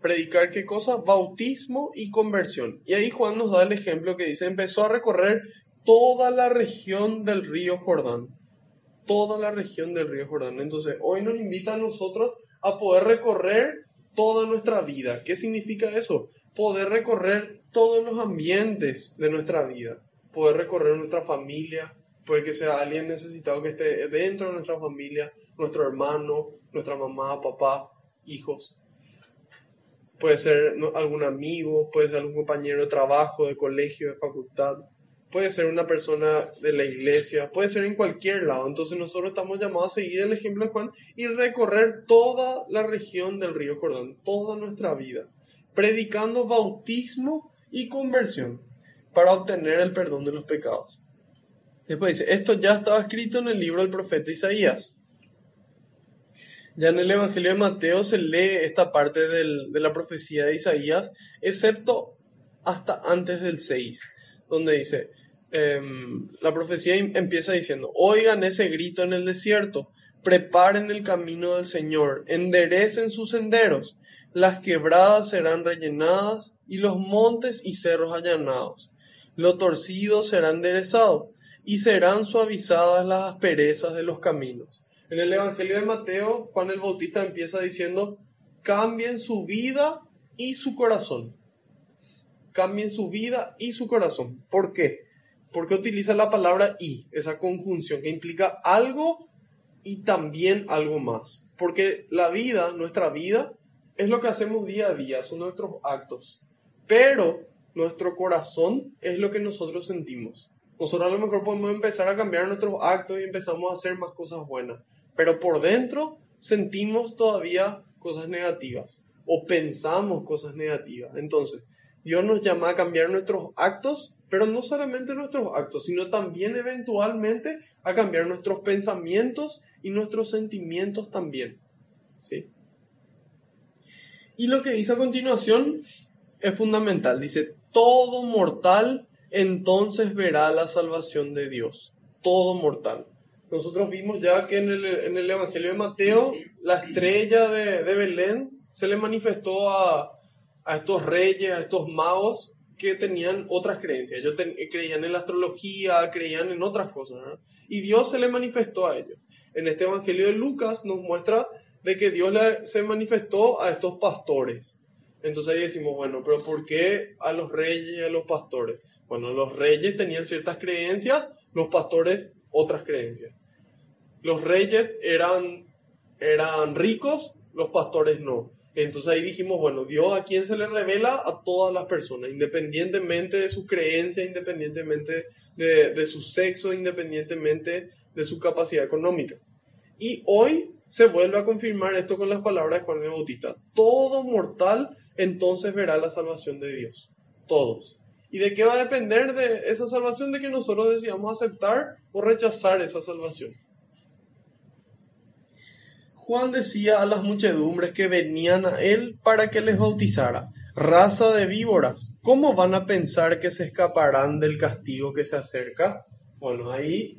¿Predicar qué cosa? Bautismo y conversión. Y ahí Juan nos da el ejemplo que dice, empezó a recorrer toda la región del río Jordán. Toda la región del río Jordán. Entonces, hoy nos invita a nosotros a poder recorrer toda nuestra vida. ¿Qué significa eso? Poder recorrer todos los ambientes de nuestra vida. Poder recorrer nuestra familia. Puede que sea alguien necesitado que esté dentro de nuestra familia, nuestro hermano, nuestra mamá, papá, hijos. Puede ser algún amigo, puede ser algún compañero de trabajo, de colegio, de facultad puede ser una persona de la iglesia, puede ser en cualquier lado. Entonces nosotros estamos llamados a seguir el ejemplo de Juan y recorrer toda la región del río Jordán, toda nuestra vida, predicando bautismo y conversión para obtener el perdón de los pecados. Después dice, esto ya estaba escrito en el libro del profeta Isaías. Ya en el Evangelio de Mateo se lee esta parte de la profecía de Isaías, excepto hasta antes del 6, donde dice, Em, la profecía em, empieza diciendo, oigan ese grito en el desierto, preparen el camino del Señor, enderecen sus senderos, las quebradas serán rellenadas y los montes y cerros allanados, lo torcido será enderezado y serán suavizadas las asperezas de los caminos. En el Evangelio de Mateo, Juan el Bautista empieza diciendo, cambien su vida y su corazón. Cambien su vida y su corazón. ¿Por qué? ¿Por qué utiliza la palabra y, esa conjunción que implica algo y también algo más? Porque la vida, nuestra vida, es lo que hacemos día a día, son nuestros actos. Pero nuestro corazón es lo que nosotros sentimos. Nosotros a lo mejor podemos empezar a cambiar nuestros actos y empezamos a hacer más cosas buenas. Pero por dentro sentimos todavía cosas negativas o pensamos cosas negativas. Entonces, Dios nos llama a cambiar nuestros actos pero no solamente nuestros actos, sino también eventualmente a cambiar nuestros pensamientos y nuestros sentimientos también. ¿Sí? Y lo que dice a continuación es fundamental. Dice, todo mortal entonces verá la salvación de Dios, todo mortal. Nosotros vimos ya que en el, en el Evangelio de Mateo, la estrella de, de Belén se le manifestó a, a estos reyes, a estos magos que tenían otras creencias. Ellos creían en la astrología, creían en otras cosas. Y Dios se le manifestó a ellos. En este Evangelio de Lucas nos muestra de que Dios se manifestó a estos pastores. Entonces ahí decimos, bueno, pero ¿por qué a los reyes y a los pastores? Bueno, los reyes tenían ciertas creencias, los pastores otras creencias. Los reyes eran, eran ricos, los pastores no. Entonces ahí dijimos, bueno, Dios a quién se le revela a todas las personas, independientemente de su creencia, independientemente de, de su sexo, independientemente de su capacidad económica. Y hoy se vuelve a confirmar esto con las palabras de Juan el Bautista. Todo mortal entonces verá la salvación de Dios. Todos. ¿Y de qué va a depender de esa salvación? De que nosotros decidamos aceptar o rechazar esa salvación. Juan decía a las muchedumbres que venían a él para que les bautizara. Raza de víboras, ¿cómo van a pensar que se escaparán del castigo que se acerca? Bueno, ahí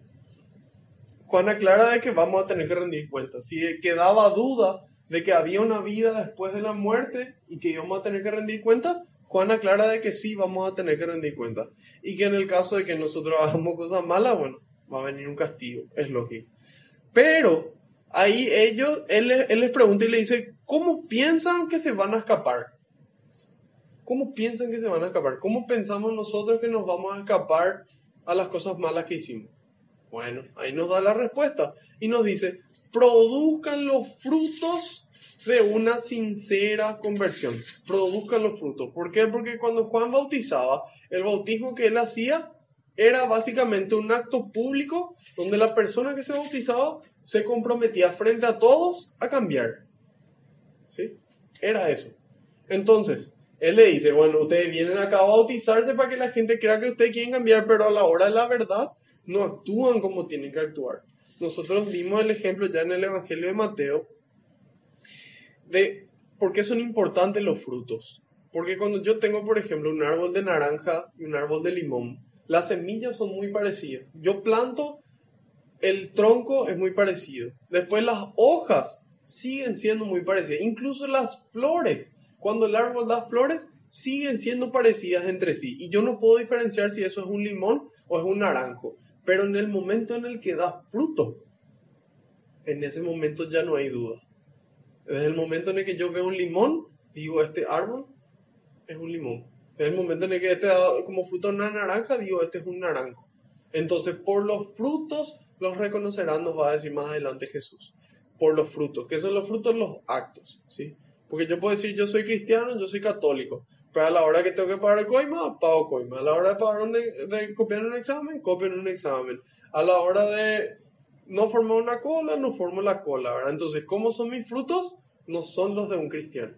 Juan aclara de que vamos a tener que rendir cuentas. Si quedaba duda de que había una vida después de la muerte y que íbamos a tener que rendir cuentas, Juan aclara de que sí vamos a tener que rendir cuentas. Y que en el caso de que nosotros hagamos cosas malas, bueno, va a venir un castigo, es lógico. Pero ahí ellos, él, él les pregunta y le dice, ¿cómo piensan que se van a escapar? ¿Cómo piensan que se van a escapar? ¿Cómo pensamos nosotros que nos vamos a escapar a las cosas malas que hicimos? Bueno, ahí nos da la respuesta y nos dice, produzcan los frutos de una sincera conversión. Produzcan los frutos. ¿Por qué? Porque cuando Juan bautizaba, el bautismo que él hacía era básicamente un acto público donde la persona que se bautizaba se comprometía frente a todos a cambiar. ¿Sí? Era eso. Entonces, él le dice, bueno, ustedes vienen acá a bautizarse para que la gente crea que ustedes quieren cambiar, pero a la hora de la verdad no actúan como tienen que actuar. Nosotros vimos el ejemplo ya en el Evangelio de Mateo de por qué son importantes los frutos. Porque cuando yo tengo, por ejemplo, un árbol de naranja y un árbol de limón, las semillas son muy parecidas. Yo planto, el tronco es muy parecido. Después las hojas siguen siendo muy parecidas. Incluso las flores, cuando el árbol da flores, siguen siendo parecidas entre sí. Y yo no puedo diferenciar si eso es un limón o es un naranjo. Pero en el momento en el que da fruto, en ese momento ya no hay duda. Desde el momento en el que yo veo un limón, digo, este árbol es un limón. En el momento en el que este da como fruto una naranja, digo, este es un naranjo. Entonces, por los frutos los reconocerán, nos va a decir más adelante Jesús. Por los frutos. ¿Qué son los frutos? Los actos. ¿sí? Porque yo puedo decir, yo soy cristiano, yo soy católico. Pero a la hora que tengo que pagar coima, pago coima. A la hora de, pagar un, de copiar un examen, copio en un examen. A la hora de no formar una cola, no formo la cola. Entonces, ¿cómo son mis frutos? No son los de un cristiano.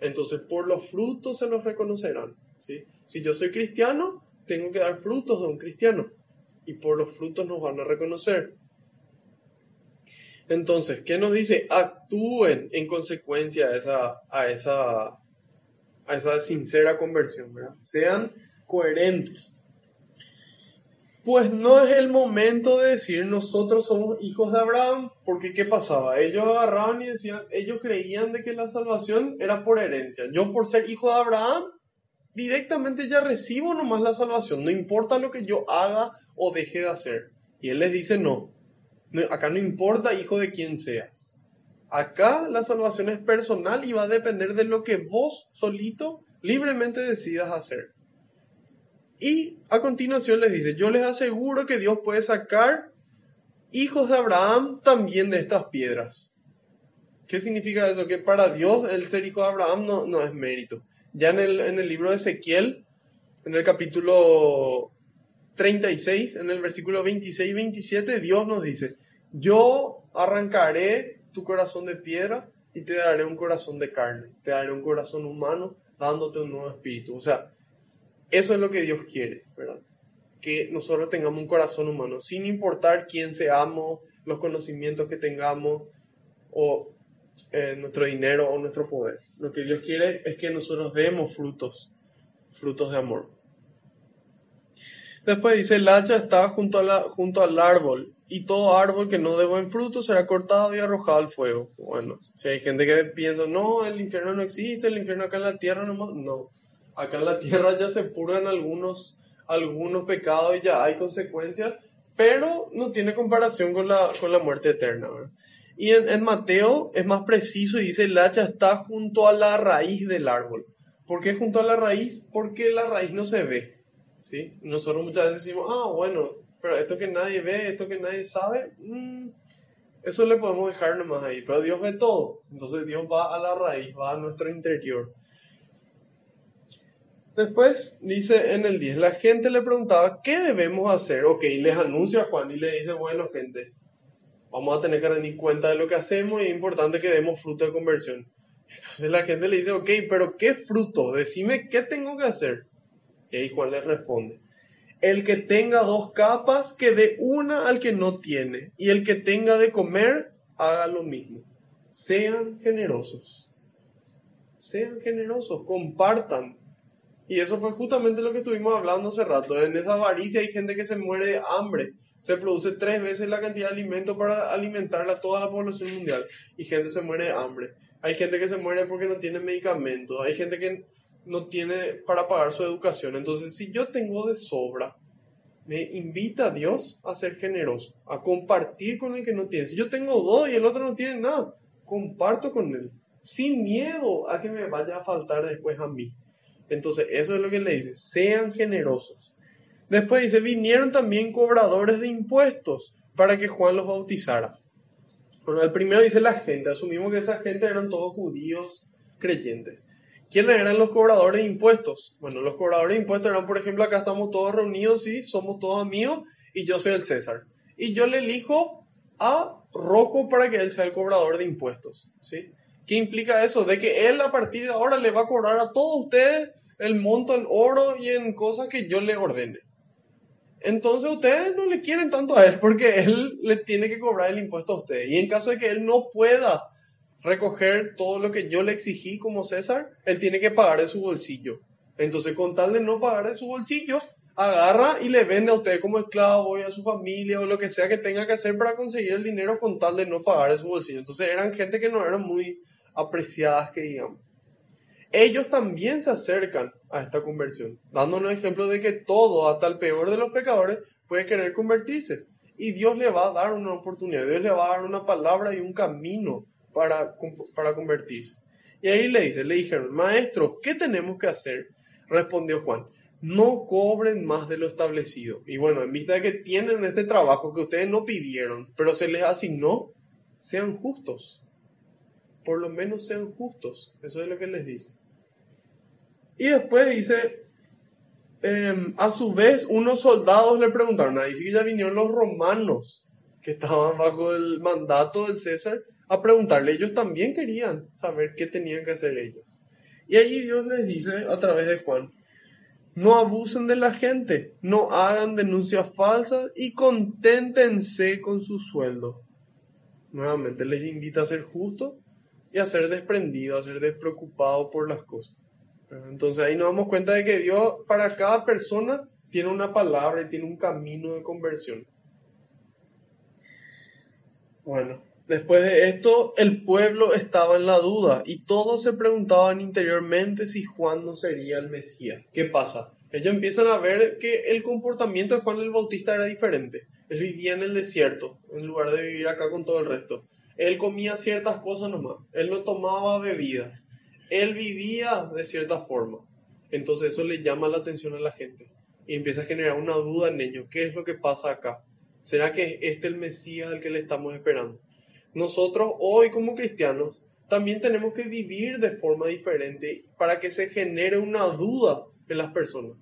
Entonces, por los frutos se los reconocerán. Si yo soy cristiano, tengo que dar frutos de un cristiano. Y por los frutos nos van a reconocer. Entonces, ¿qué nos dice? Actúen en consecuencia a esa, a esa, a esa sincera conversión. Sean coherentes. Pues no es el momento de decir nosotros somos hijos de Abraham, porque ¿qué pasaba? Ellos agarraban y decían, ellos creían de que la salvación era por herencia. Yo por ser hijo de Abraham, directamente ya recibo nomás la salvación, no importa lo que yo haga o deje de hacer. Y él les dice, no, no, acá no importa hijo de quién seas. Acá la salvación es personal y va a depender de lo que vos solito libremente decidas hacer. Y a continuación les dice, yo les aseguro que Dios puede sacar hijos de Abraham también de estas piedras. ¿Qué significa eso? Que para Dios el ser hijo de Abraham no, no es mérito. Ya en el, en el libro de Ezequiel, en el capítulo 36, en el versículo 26 y 27, Dios nos dice, yo arrancaré tu corazón de piedra y te daré un corazón de carne, te daré un corazón humano dándote un nuevo espíritu. O sea, eso es lo que Dios quiere, ¿verdad? Que nosotros tengamos un corazón humano, sin importar quién seamos, los conocimientos que tengamos, o eh, nuestro dinero o nuestro poder. Lo que Dios quiere es que nosotros demos frutos, frutos de amor. Después dice, el hacha está junto, junto al árbol, y todo árbol que no dé buen fruto será cortado y arrojado al fuego. Bueno, si hay gente que piensa, no, el infierno no existe, el infierno acá en la tierra nomás. No, acá en la tierra ya se purgan algunos, algunos pecados y ya hay consecuencias, pero no tiene comparación con la, con la muerte eterna. Y en, en Mateo es más preciso y dice, el hacha está junto a la raíz del árbol. ¿Por qué junto a la raíz? Porque la raíz no se ve. ¿sí? Nosotros muchas veces decimos, ah, bueno, pero esto que nadie ve, esto que nadie sabe, mm, eso le podemos dejar nomás ahí. Pero Dios ve todo. Entonces Dios va a la raíz, va a nuestro interior. Después dice en el 10, la gente le preguntaba, ¿qué debemos hacer? Ok, les anuncia Juan y le dice, bueno gente, vamos a tener que rendir cuenta de lo que hacemos y es importante que demos fruto de conversión. Entonces la gente le dice, ok, pero ¿qué fruto? Decime qué tengo que hacer. Y Juan le responde, el que tenga dos capas, que dé una al que no tiene, y el que tenga de comer, haga lo mismo. Sean generosos. Sean generosos, compartan. Y eso fue justamente lo que estuvimos hablando hace rato. En esa avaricia hay gente que se muere de hambre. Se produce tres veces la cantidad de alimento para alimentar a toda la población mundial. Y gente se muere de hambre. Hay gente que se muere porque no tiene medicamentos. Hay gente que no tiene para pagar su educación. Entonces, si yo tengo de sobra, me invita Dios a ser generoso, a compartir con el que no tiene. Si yo tengo dos y el otro no tiene nada, comparto con él, sin miedo a que me vaya a faltar después a mí. Entonces, eso es lo que le dice, sean generosos. Después dice, vinieron también cobradores de impuestos para que Juan los bautizara. Bueno, el primero dice la gente, asumimos que esa gente eran todos judíos creyentes. ¿Quiénes eran los cobradores de impuestos? Bueno, los cobradores de impuestos eran, por ejemplo, acá estamos todos reunidos, sí, somos todos amigos y yo soy el César. Y yo le elijo a Rocco para que él sea el cobrador de impuestos, ¿sí? ¿Qué implica eso? De que él a partir de ahora le va a cobrar a todos ustedes el monto en oro y en cosas que yo le ordene. Entonces ustedes no le quieren tanto a él porque él le tiene que cobrar el impuesto a ustedes. Y en caso de que él no pueda recoger todo lo que yo le exigí como César, él tiene que pagar de su bolsillo. Entonces, con tal de no pagar de su bolsillo, agarra y le vende a usted como esclavo y a su familia o lo que sea que tenga que hacer para conseguir el dinero con tal de no pagar de su bolsillo. Entonces, eran gente que no eran muy apreciadas, que digamos. Ellos también se acercan a esta conversión, dándonos ejemplo de que todo, hasta el peor de los pecadores, puede querer convertirse. Y Dios le va a dar una oportunidad, Dios le va a dar una palabra y un camino para, para convertirse. Y ahí le dice, le dijeron, maestro, ¿qué tenemos que hacer? Respondió Juan, no cobren más de lo establecido. Y bueno, en vista de que tienen este trabajo que ustedes no pidieron, pero se les asignó, sean justos. Por lo menos sean justos. Eso es lo que les dice. Y después dice, eh, a su vez, unos soldados le preguntaron, ahí sí que ya vinieron los romanos que estaban bajo el mandato del César a preguntarle. Ellos también querían saber qué tenían que hacer ellos. Y allí Dios les dice a través de Juan, no abusen de la gente, no hagan denuncias falsas y conténtense con su sueldo. Nuevamente les invita a ser justo y a ser desprendido, a ser despreocupado por las cosas. Entonces ahí nos damos cuenta de que Dios para cada persona tiene una palabra y tiene un camino de conversión. Bueno, después de esto el pueblo estaba en la duda y todos se preguntaban interiormente si Juan no sería el Mesías. ¿Qué pasa? Ellos empiezan a ver que el comportamiento de Juan el Bautista era diferente. Él vivía en el desierto en lugar de vivir acá con todo el resto. Él comía ciertas cosas nomás. Él no tomaba bebidas él vivía de cierta forma. Entonces eso le llama la atención a la gente y empieza a generar una duda en ellos. ¿Qué es lo que pasa acá? ¿Será que este es el Mesías al que le estamos esperando? Nosotros hoy como cristianos también tenemos que vivir de forma diferente para que se genere una duda en las personas.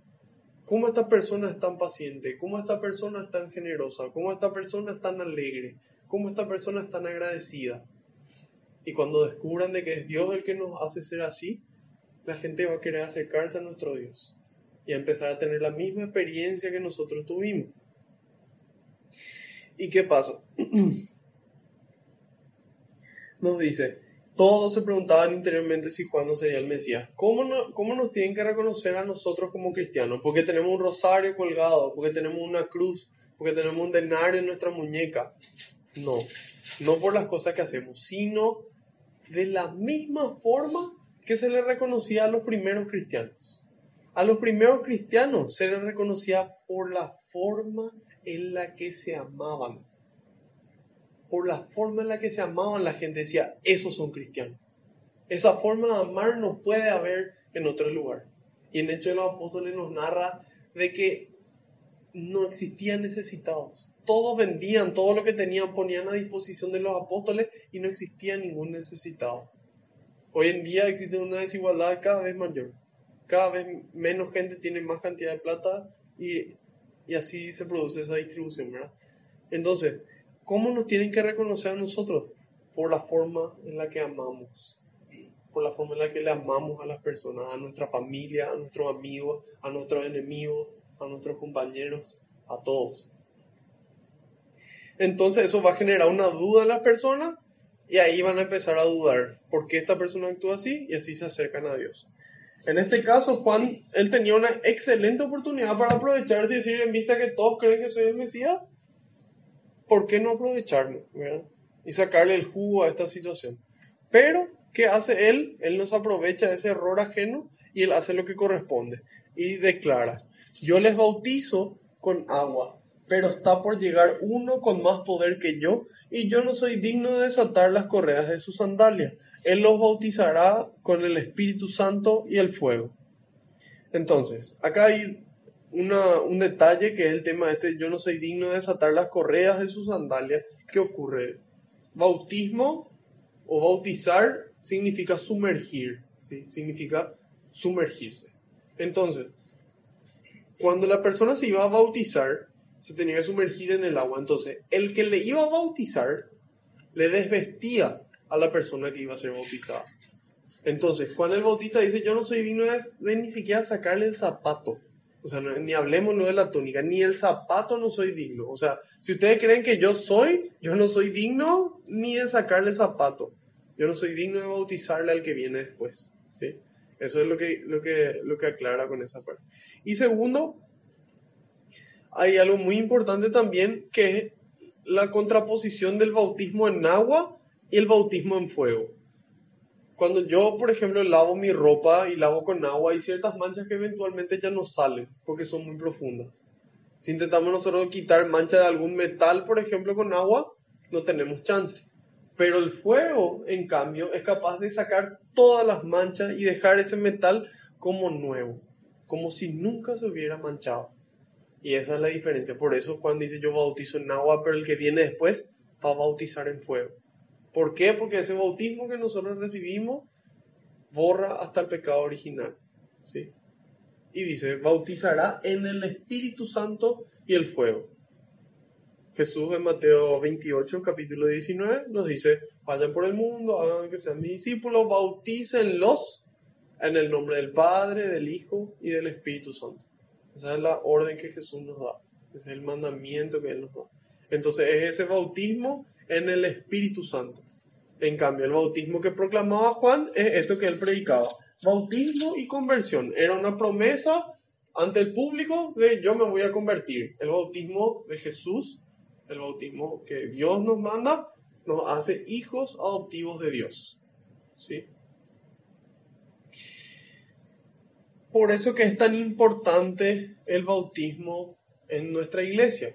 ¿Cómo esta persona es tan paciente? ¿Cómo esta persona es tan generosa? ¿Cómo esta persona es tan alegre? ¿Cómo esta persona es tan agradecida? Y cuando descubran de que es Dios el que nos hace ser así, la gente va a querer acercarse a nuestro Dios y a empezar a tener la misma experiencia que nosotros tuvimos. ¿Y qué pasa? Nos dice, Todos se preguntaban interiormente si Juan no sería el Mesías. ¿Cómo, ¿Cómo nos tienen que reconocer a nosotros como cristianos? Porque tenemos un rosario colgado, porque tenemos una cruz, porque tenemos un denario en nuestra muñeca. No, no por las cosas que hacemos, sino de la misma forma que se le reconocía a los primeros cristianos. A los primeros cristianos se les reconocía por la forma en la que se amaban. Por la forma en la que se amaban, la gente decía, esos son cristianos. Esa forma de amar no puede haber en otro lugar. Y en Hechos de los Apóstoles nos narra de que no existían necesitados. Todos vendían, todo lo que tenían ponían a disposición de los apóstoles y no existía ningún necesitado. Hoy en día existe una desigualdad cada vez mayor. Cada vez menos gente tiene más cantidad de plata y, y así se produce esa distribución, ¿verdad? Entonces, ¿cómo nos tienen que reconocer a nosotros? Por la forma en la que amamos. Por la forma en la que le amamos a las personas, a nuestra familia, a nuestros amigos, a nuestros enemigos, a nuestros compañeros, a todos. Entonces eso va a generar una duda en las personas y ahí van a empezar a dudar por qué esta persona actúa así y así se acercan a Dios. En este caso, Juan, él tenía una excelente oportunidad para aprovecharse y decir, en vista que todos creen que soy el Mesías, ¿por qué no aprovecharme? ¿verdad? Y sacarle el jugo a esta situación. Pero, ¿qué hace él? Él nos aprovecha de ese error ajeno y él hace lo que corresponde. Y declara, yo les bautizo con agua, pero está por llegar uno con más poder que yo, y yo no soy digno de desatar las correas de sus sandalias. Él los bautizará con el Espíritu Santo y el fuego. Entonces, acá hay una- un detalle que es el tema este, yo no soy digno de desatar las correas de sus sandalias. ¿Qué ocurre? Bautismo o bautizar significa sumergir, significa sumergirse. Entonces, cuando la persona se iba a bautizar, se tenía que sumergir en el agua. Entonces, el que le iba a bautizar le desvestía a la persona que iba a ser bautizada. Entonces, Juan el Bautista dice, yo no soy digno de, ni siquiera sacarle el zapato. O sea, ni hablemos lo de la túnica, ni el zapato no soy digno. O sea, si ustedes creen que yo soy, yo no soy digno ni de sacarle el zapato. Yo no soy digno de bautizarle al que viene después. ¿sí? Eso es lo que, lo, que, lo que aclara con esa parte. Y segundo, hay algo muy importante también que es la contraposición del bautismo en agua y el bautismo en fuego. Cuando yo, por ejemplo, lavo mi ropa y lavo con agua, hay ciertas manchas que eventualmente ya no salen porque son muy profundas. Si intentamos nosotros quitar mancha de algún metal, por ejemplo, con agua, no tenemos chance. Pero el fuego, en cambio, es capaz de sacar todas las manchas y dejar ese metal como nuevo, como si nunca se hubiera manchado. Y esa es la diferencia. Por eso Juan dice yo bautizo en agua, pero el que viene después va a bautizar en fuego. ¿Por qué? Porque ese bautismo que nosotros recibimos borra hasta el pecado original. ¿sí? Y dice, bautizará en el Espíritu Santo y el fuego. Jesús en Mateo 28, capítulo 19, nos dice, vayan por el mundo, hagan que sean mis discípulos, bautícenlos en el nombre del Padre, del Hijo y del Espíritu Santo. Esa es la orden que Jesús nos da. Ese es el mandamiento que Él nos da. Entonces es ese bautismo en el Espíritu Santo. En cambio, el bautismo que proclamaba Juan es esto que él predicaba. Bautismo y conversión. Era una promesa ante el público de yo me voy a convertir. El bautismo de Jesús, el bautismo que Dios nos manda, nos hace hijos adoptivos de Dios. ¿Sí? Por eso que es tan importante el bautismo en nuestra iglesia.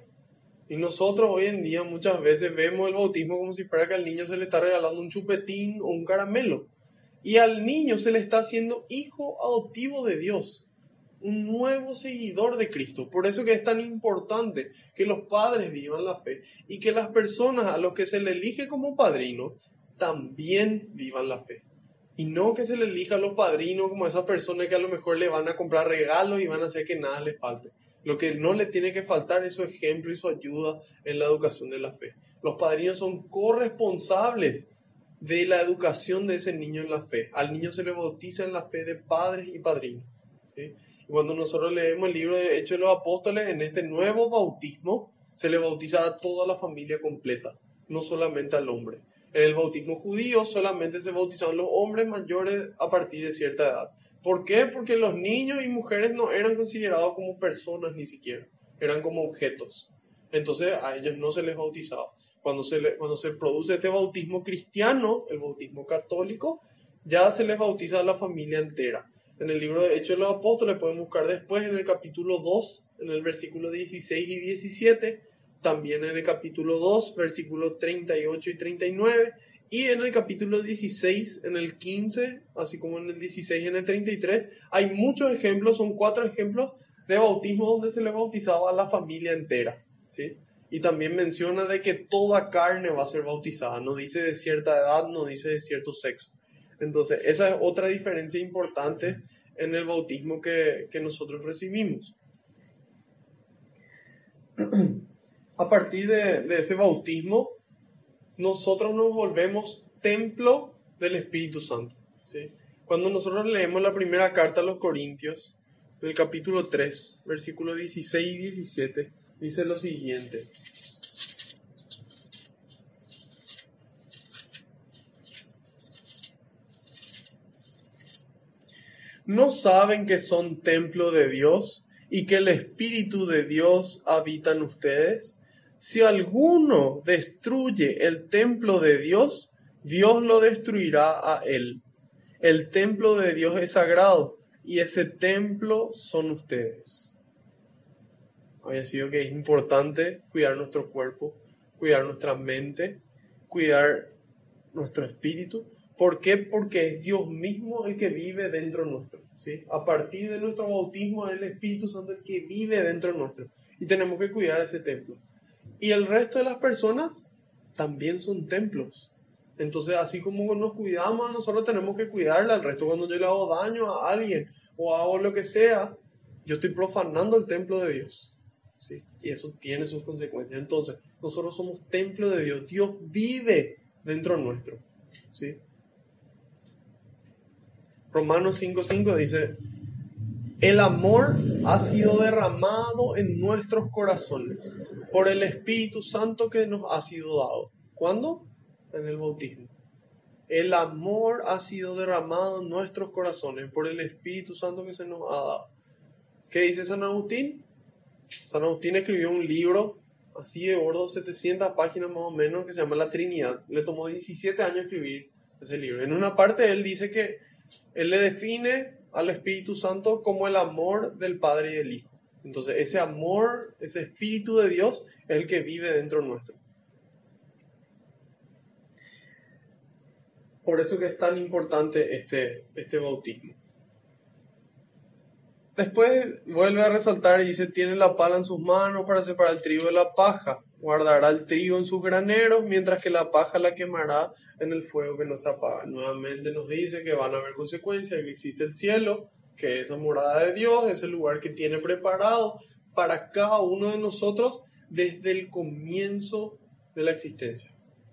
Y nosotros hoy en día muchas veces vemos el bautismo como si fuera que al niño se le está regalando un chupetín o un caramelo. Y al niño se le está haciendo hijo adoptivo de Dios, un nuevo seguidor de Cristo. Por eso que es tan importante que los padres vivan la fe y que las personas a los que se le elige como padrino también vivan la fe. Y no que se le elija a los padrinos como esas personas que a lo mejor le van a comprar regalos y van a hacer que nada le falte. Lo que no le tiene que faltar es su ejemplo y su ayuda en la educación de la fe. Los padrinos son corresponsables de la educación de ese niño en la fe. Al niño se le bautiza en la fe de padres y padrinos. Y cuando nosotros leemos el libro de Hechos de los Apóstoles, en este nuevo bautismo se le bautiza a toda la familia completa, no solamente al hombre. El bautismo judío solamente se bautizaban los hombres mayores a partir de cierta edad. ¿Por qué? Porque los niños y mujeres no eran considerados como personas ni siquiera, eran como objetos. Entonces a ellos no se les bautizaba. Cuando se, cuando se produce este bautismo cristiano, el bautismo católico, ya se les bautiza a la familia entera. En el libro de Hechos de los Apóstoles pueden buscar después en el capítulo 2, en el versículo 16 y 17, también en el capítulo 2, versículos 38 y 39, y en el capítulo 16, en el 15, así como en el 16 y en el 33, hay muchos ejemplos, son cuatro ejemplos de bautismo donde se le bautizaba a la familia entera. ¿sí? Y también menciona de que toda carne va a ser bautizada, no dice de cierta edad, no dice de cierto sexo. Entonces, esa es otra diferencia importante en el bautismo que, que nosotros recibimos. A partir de, ese bautismo, nosotros nos volvemos templo del Espíritu Santo. Cuando nosotros leemos la primera carta a los Corintios, el capítulo 3, versículos 16 y 17, dice lo siguiente. ¿No saben que son templo de Dios y que el Espíritu de Dios habita en ustedes? Si alguno destruye el templo de Dios, Dios lo destruirá a él. El templo de Dios es sagrado y ese templo son ustedes. Había sido que es importante cuidar nuestro cuerpo, cuidar nuestra mente, cuidar nuestro espíritu. ¿Por qué? Porque es Dios mismo el que vive dentro nuestro. ¿sí? A partir de nuestro bautismo el Espíritu Santo el que vive dentro nuestro. Y tenemos que cuidar ese templo. Y el resto de las personas también son templos. Entonces, así como nos cuidamos, nosotros tenemos que cuidarle al resto. Cuando yo le hago daño a alguien o hago lo que sea, yo estoy profanando el templo de Dios. ¿sí? Y eso tiene sus consecuencias. Entonces, nosotros somos templo de Dios. Dios vive dentro nuestro. ¿sí? Romanos 5.5 dice, el amor ha sido derramado en nuestros corazones por el Espíritu Santo que nos ha sido dado. ¿Cuándo? En el bautismo. El amor ha sido derramado en nuestros corazones por el Espíritu Santo que se nos ha dado. ¿Qué dice San Agustín? San Agustín escribió un libro así de gordo, 700 páginas más o menos, que se llama La Trinidad. Le tomó 17 años escribir ese libro. En una parte él dice que él le define al Espíritu Santo como el amor del Padre y del Hijo. Entonces, ese amor, ese Espíritu de Dios es el que vive dentro nuestro. Por eso que es tan importante este, este bautismo. Después vuelve a resaltar y dice, tiene la pala en sus manos para separar el trigo de la paja, guardará el trigo en sus graneros, mientras que la paja la quemará en el fuego que no se apaga. Nuevamente nos dice que van a haber consecuencias, que existe el cielo, que es la morada de Dios, es el lugar que tiene preparado para cada uno de nosotros desde el comienzo de la existencia.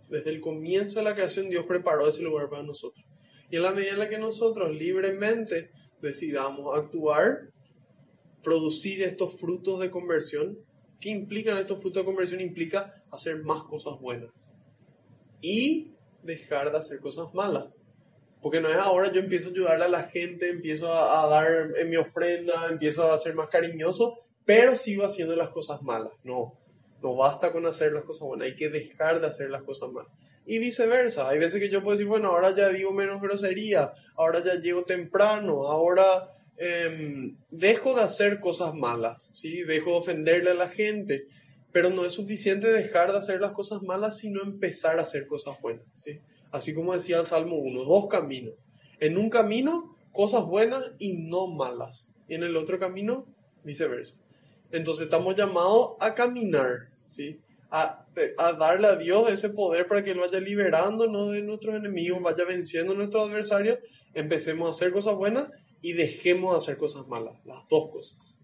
Desde el comienzo de la creación Dios preparó ese lugar para nosotros. Y en la medida en la que nosotros libremente decidamos actuar, producir estos frutos de conversión, ¿qué implican estos frutos de conversión? Implica hacer más cosas buenas y dejar de hacer cosas malas. Porque no es ahora yo empiezo a ayudarle a la gente, empiezo a, dar en mi ofrenda, empiezo a ser más cariñoso, pero sigo haciendo las cosas malas. No, no basta con hacer las cosas buenas, hay que dejar de hacer las cosas malas. Y viceversa, hay veces que yo puedo decir, bueno, ahora ya digo menos grosería, ahora ya llego temprano, ahora em, dejo de hacer cosas malas, ¿sí? Dejo de ofenderle a la gente, pero no es suficiente dejar de hacer las cosas malas, sino empezar a hacer cosas buenas, ¿sí? Así como decía el Salmo 1, dos caminos. En un camino, cosas buenas y no malas. Y en el otro camino, viceversa. Entonces estamos llamados a caminar, ¿sí? A, a, darle a Dios ese poder para que Él vaya liberándonos de nuestros enemigos, vaya venciendo a nuestros adversarios, empecemos a hacer cosas buenas y dejemos de hacer cosas malas, las dos cosas.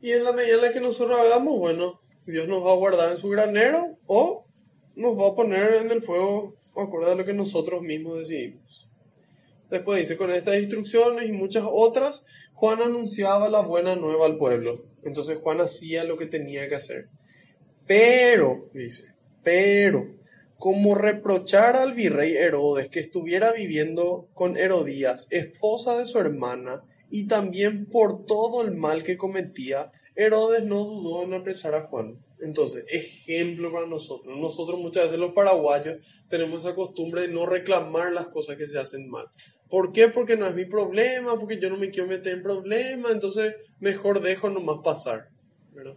Y en la medida en la que nosotros hagamos, bueno, Dios nos va a guardar en su granero o nos va a poner en el fuego acorde a lo que nosotros mismos decidimos. Después dice, con estas instrucciones y muchas otras, Juan anunciaba la buena nueva al pueblo. Entonces Juan hacía lo que tenía que hacer. Pero, dice, Pero, como reprochar al virrey Herodes que estuviera viviendo con Herodías, esposa de su hermana, y también por todo el mal que cometía, Herodes no dudó en apresar a Juan. Entonces, ejemplo para nosotros. Nosotros muchas veces los paraguayos tenemos esa costumbre de no reclamar las cosas que se hacen mal. ¿Por qué? Porque no es mi problema, porque yo no me quiero meter en problemas, entonces mejor dejo nomás pasar. ¿verdad?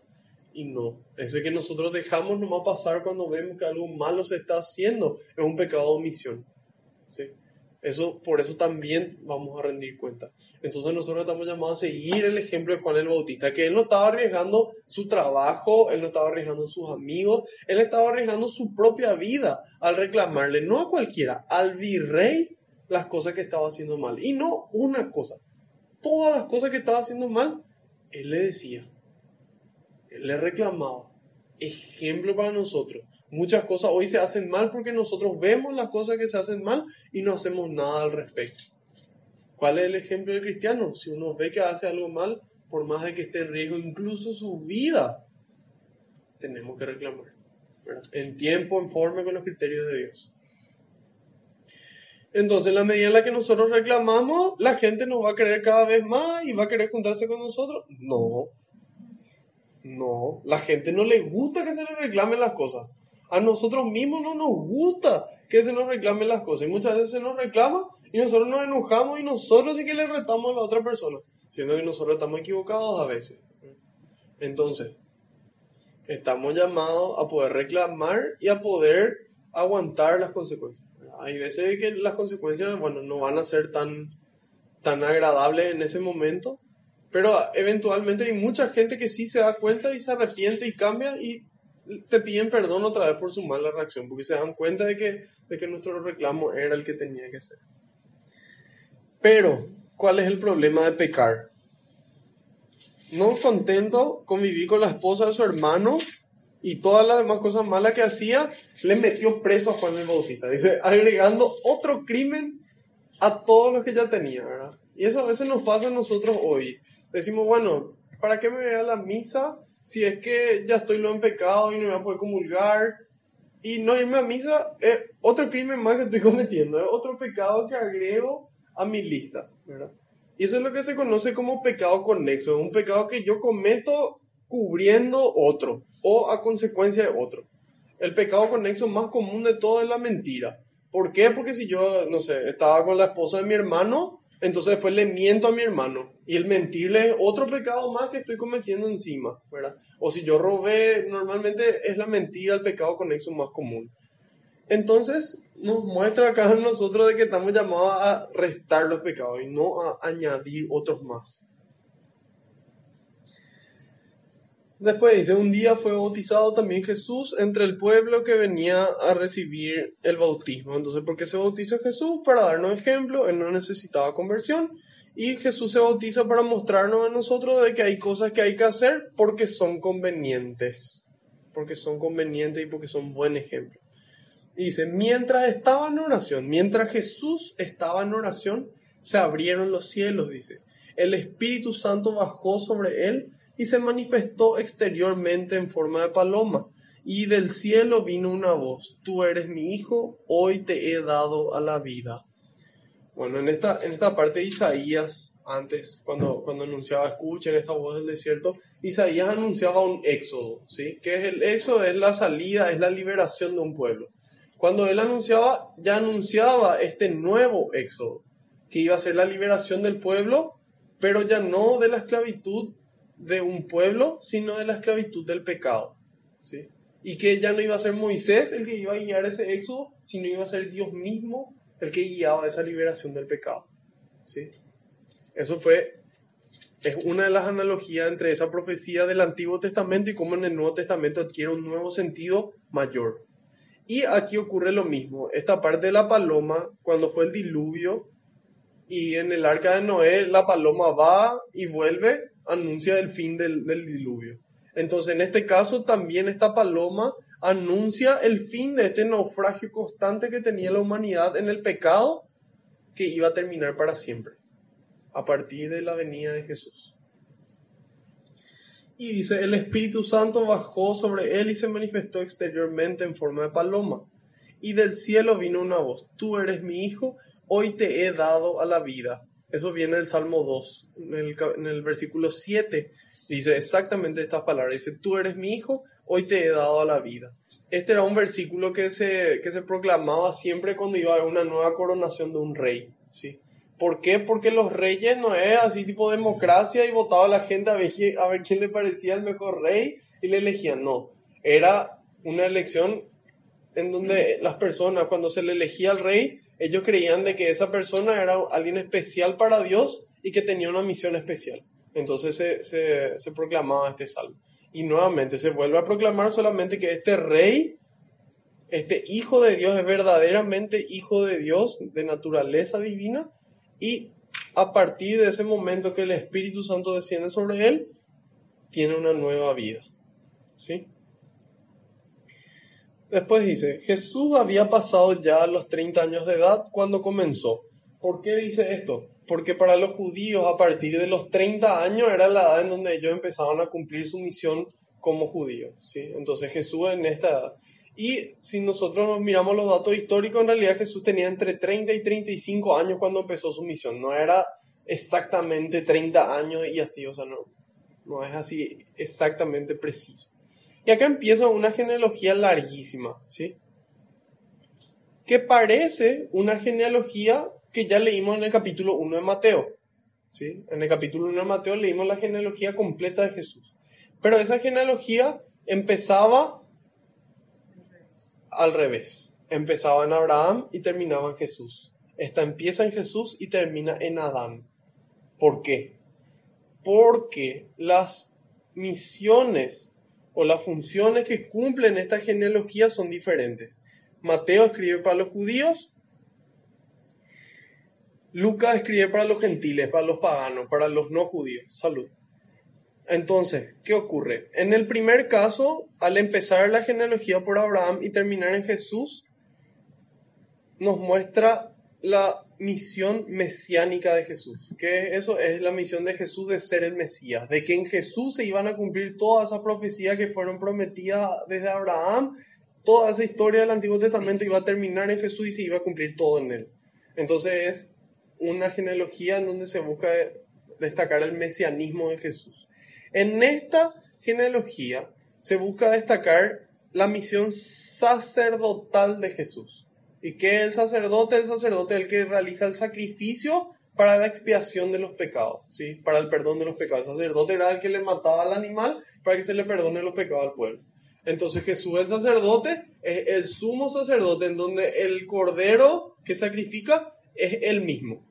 Y no, ese que nosotros dejamos nomás pasar cuando vemos que algo malo se está haciendo es un pecado de omisión. ¿sí? Eso, por eso también vamos a rendir cuenta. Entonces nosotros estamos llamados a seguir el ejemplo de Juan el Bautista, que él no estaba arriesgando su trabajo, él no estaba arriesgando sus amigos, él estaba arriesgando su propia vida al reclamarle, no a cualquiera, al virrey las cosas que estaba haciendo mal. Y no una cosa, todas las cosas que estaba haciendo mal, él le decía, él le reclamaba. Ejemplo para nosotros. Muchas cosas hoy se hacen mal porque nosotros vemos las cosas que se hacen mal y no hacemos nada al respecto. ¿Cuál es el ejemplo del cristiano? Si uno ve que hace algo mal, por más de que esté en riesgo incluso su vida, tenemos que reclamar. En tiempo, en forma, con los criterios de Dios. Entonces, en la medida en la que nosotros reclamamos, la gente nos va a querer cada vez más y va a querer juntarse con nosotros. No, no, la gente no le gusta que se le reclamen las cosas. A nosotros mismos no nos gusta que se nos reclamen las cosas. Y muchas veces se nos reclama y nosotros nos enojamos y nosotros sí que le retamos a la otra persona, siendo que nosotros estamos equivocados a veces. Entonces, estamos llamados a poder reclamar y a poder aguantar las consecuencias. Hay veces que las consecuencias, bueno, no van a ser tan, tan agradables en ese momento, pero eventualmente hay mucha gente que sí se da cuenta y se arrepiente y cambia y te piden perdón otra vez por su mala reacción, porque se dan cuenta de que, de que nuestro reclamo era el que tenía que ser. Pero, ¿cuál es el problema de pecar? No contento con vivir con la esposa de su hermano y todas las demás cosas malas que hacía, le metió preso a Juan el Bautista. Dice, agregando otro crimen a todos los que ya tenía, ¿verdad? Y eso a veces nos pasa a nosotros hoy. Decimos, bueno, ¿para qué me voy a la misa si es que ya estoy lo en pecado y no me voy a poder comulgar? Y no irme a misa es otro crimen más que estoy cometiendo, es otro pecado que agrego a mi lista, ¿verdad? Y eso es lo que se conoce como pecado conexo, un pecado que yo cometo cubriendo otro o a consecuencia de otro. El pecado conexo más común de todo es la mentira. ¿Por qué? Porque si yo, no sé, estaba con la esposa de mi hermano, entonces después le miento a mi hermano. Y el mentirle es otro pecado más que estoy cometiendo encima, ¿verdad? O si yo robé, normalmente es la mentira el pecado conexo más común. Entonces nos muestra acá nosotros de que estamos llamados a restar los pecados y no a añadir otros más. Después dice, un día fue bautizado también Jesús entre el pueblo que venía a recibir el bautismo. Entonces, ¿por qué se bautiza Jesús? Para darnos ejemplo, él no necesitaba conversión. Y Jesús se bautiza para mostrarnos a nosotros de que hay cosas que hay que hacer porque son convenientes. Porque son convenientes y porque son buen ejemplo. Dice, mientras estaba en oración, mientras Jesús estaba en oración, se abrieron los cielos, dice. El Espíritu Santo bajó sobre él y se manifestó exteriormente en forma de paloma. Y del cielo vino una voz, tú eres mi hijo, hoy te he dado a la vida. Bueno, en esta, en esta parte de Isaías, antes, cuando, cuando anunciaba, escuchen esta voz del desierto, Isaías anunciaba un éxodo, ¿sí? Que es el éxodo, es la salida, es la liberación de un pueblo. Cuando él anunciaba, ya anunciaba este nuevo éxodo, que iba a ser la liberación del pueblo, pero ya no de la esclavitud de un pueblo, sino de la esclavitud del pecado. ¿sí? Y que ya no iba a ser Moisés el que iba a guiar ese éxodo, sino iba a ser Dios mismo el que guiaba esa liberación del pecado. ¿sí? Eso fue, es una de las analogías entre esa profecía del Antiguo Testamento y cómo en el Nuevo Testamento adquiere un nuevo sentido mayor. Y aquí ocurre lo mismo. Esta parte de la paloma, cuando fue el diluvio, y en el arca de Noé, la paloma va y vuelve, anuncia el fin del, diluvio. Entonces, en este caso, también esta paloma anuncia el fin de este naufragio constante que tenía la humanidad en el pecado, que iba a terminar para siempre, a partir de la venida de Jesús. Y dice, el Espíritu Santo bajó sobre él y se manifestó exteriormente en forma de paloma. Y del cielo vino una voz, tú eres mi hijo, hoy te he dado a la vida. Eso viene del Salmo 2, en el, versículo 7, dice exactamente estas palabras, dice, tú eres mi hijo, hoy te he dado a la vida. Este era un versículo que se, que se proclamaba siempre cuando iba a haber una nueva coronación de un rey, ¿sí? ¿Por qué? Porque los reyes no es así tipo democracia y votaba la gente a ver, a ver quién le parecía el mejor rey y le elegían. No, era una elección en donde las personas, cuando se le elegía al rey, ellos creían de que esa persona era alguien especial para Dios y que tenía una misión especial. Entonces se, se, se proclamaba este salmo. Y nuevamente se vuelve a proclamar solamente que este rey, este hijo de Dios es verdaderamente hijo de Dios, de naturaleza divina, y a partir de ese momento que el Espíritu Santo desciende sobre él, tiene una nueva vida. ¿Sí? Después dice, Jesús había pasado ya los 30 años de edad cuando comenzó. ¿Por qué dice esto? Porque para los judíos a partir de los 30 años era la edad en donde ellos empezaban a cumplir su misión como judíos. ¿sí? Entonces Jesús en esta edad. Y si nosotros nos miramos los datos históricos, en realidad Jesús tenía entre 30 y 35 años cuando empezó su misión. No era exactamente 30 años y así, o sea, no, no es así exactamente preciso. Y acá empieza una genealogía larguísima, ¿sí? Que parece una genealogía que ya leímos en el capítulo 1 de Mateo, ¿sí? En el capítulo 1 de Mateo leímos la genealogía completa de Jesús. Pero esa genealogía empezaba al revés. Empezaba en Abraham y terminaba en Jesús. Esta empieza en Jesús y termina en Adán. ¿Por qué? Porque las misiones o las funciones que cumplen esta genealogía son diferentes. Mateo escribe para los judíos, Lucas escribe para los gentiles, para los paganos, para los no judíos. Salud. Entonces, ¿qué ocurre? En el primer caso, al empezar la genealogía por Abraham y terminar en Jesús, nos muestra la misión mesiánica de Jesús. Que eso es la misión de Jesús de ser el Mesías, de que en Jesús se iban a cumplir todas esas profecías que fueron prometidas desde Abraham, toda esa historia del Antiguo Testamento iba a terminar en Jesús y se iba a cumplir todo en él. Entonces es una genealogía en donde se busca destacar el mesianismo de Jesús. En esta genealogía se busca destacar la misión sacerdotal de Jesús. ¿Y qué es el sacerdote? El sacerdote es el que realiza el sacrificio para la expiación de los pecados, ¿sí? para el perdón de los pecados. El sacerdote era el que le mataba al animal para que se le perdone los pecados al pueblo. Entonces Jesús, el sacerdote, es el sumo sacerdote en donde el cordero que sacrifica es él mismo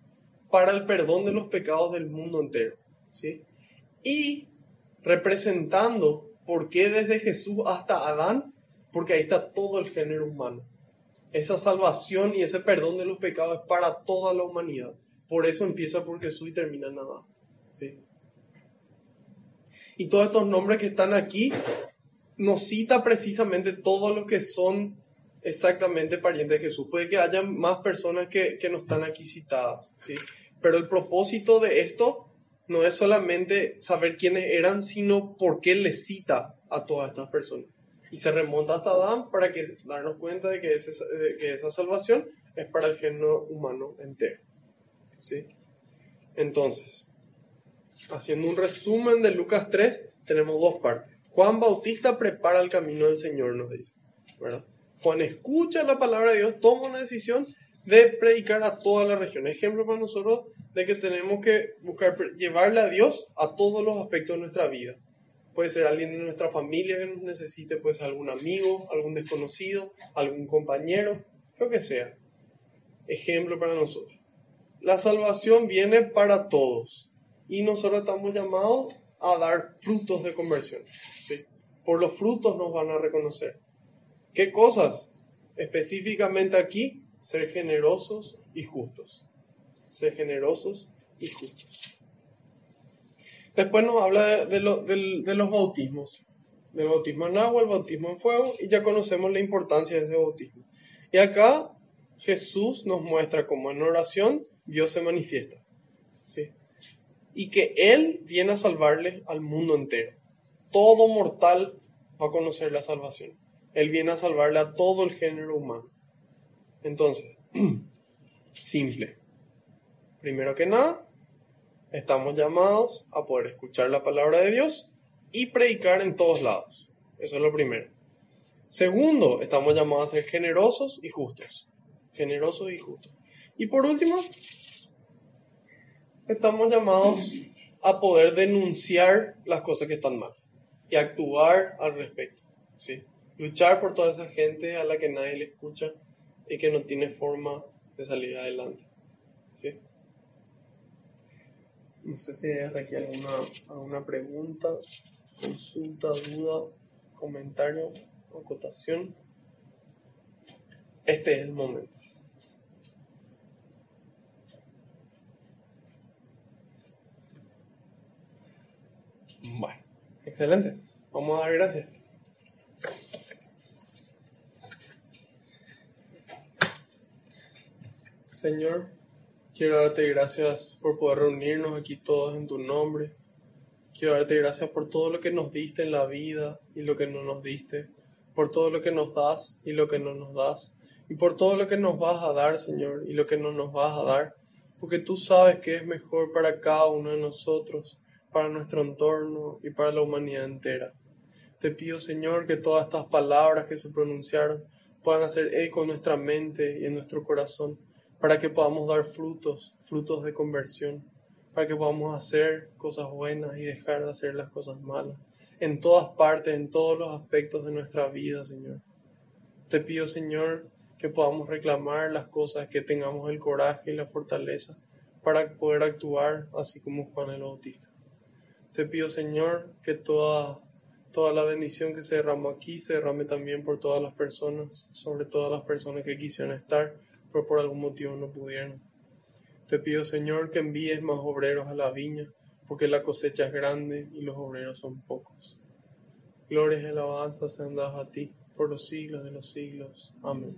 para el perdón de los pecados del mundo entero. ¿sí? Y representando por qué desde Jesús hasta Adán, porque ahí está todo el género humano. Esa salvación y ese perdón de los pecados es para toda la humanidad. Por eso empieza por Jesús y termina en Adán. ¿sí? Y todos estos nombres que están aquí nos cita precisamente todos los que son exactamente parientes de Jesús. Puede que haya más personas que, que no están aquí citadas, ¿sí? Pero el propósito de esto no es solamente saber quiénes eran, sino por qué les cita a todas estas personas. Y se remonta hasta Adán para que darnos cuenta de que, que esa salvación es para el género humano entero. ¿sí? Entonces, haciendo un resumen de Lucas 3, tenemos dos partes. Juan Bautista prepara el camino del Señor, nos dice. Juan escucha la palabra de Dios, toma una decisión de predicar a toda la región. Ejemplo para nosotros de que tenemos que buscar llevarle a Dios a todos los aspectos de nuestra vida. Puede ser alguien de nuestra familia que nos necesite, puede ser algún amigo, algún desconocido, algún compañero, lo que sea. Ejemplo para nosotros. La salvación viene para todos y nosotros estamos llamados a dar frutos de conversión. Por los frutos nos van a reconocer. ¿Qué cosas? Específicamente aquí, ser generosos y justos. Ser generosos y justos. Después nos habla de, de, de los bautismos. Del bautismo en agua, el bautismo en fuego, y ya conocemos la importancia de ese bautismo. Y acá Jesús nos muestra cómo en oración Dios se manifiesta. ¿sí? Y que Él viene a salvarle al mundo entero. todo mortal va a conocer la salvación. Él viene a salvarle a todo el género humano. Entonces, simple. Primero que nada, estamos llamados a poder escuchar la palabra de Dios y predicar en todos lados. Eso es lo primero. Segundo, estamos llamados a ser generosos y justos. Generosos y justos. Y por último, estamos llamados a poder denunciar las cosas que están mal y actuar al respecto. ¿sí? Luchar por toda esa gente a la que nadie le escucha y que no tiene forma de salir adelante. ¿sí? No sé si hay hasta aquí alguna, alguna pregunta, consulta, duda, comentario o acotación. Este es el momento. Bueno, excelente. Vamos a dar gracias. Señor, quiero darte gracias por poder reunirnos aquí todos en tu nombre. Quiero darte gracias por todo lo que nos diste en la vida y lo que no nos diste, por todo lo que nos das y lo que no nos das, y por todo lo que nos vas a dar, Señor, y lo que no nos vas a dar, porque tú sabes que es mejor para cada uno de nosotros, para nuestro entorno y para la humanidad entera. Te pido, Señor, que todas estas palabras que se pronunciaron puedan hacer eco en nuestra mente y en nuestro corazón, para que podamos dar frutos, frutos de conversión, para que podamos hacer cosas buenas y dejar de hacer las cosas malas, en todas partes, en todos los aspectos de nuestra vida, Señor. Te pido, Señor, que podamos reclamar las cosas, que tengamos el coraje y la fortaleza para poder actuar así como Juan el Bautista. Te pido, Señor, que toda, toda la bendición que se derramó aquí se derrame también por todas las personas, sobre todas las personas que quisieron estar, pero por algún motivo no pudieron. Te pido, Señor, que envíes más obreros a la viña, porque la cosecha es grande y los obreros son pocos. Gloria y alabanza sean dadas a ti por los siglos de los siglos. Amén.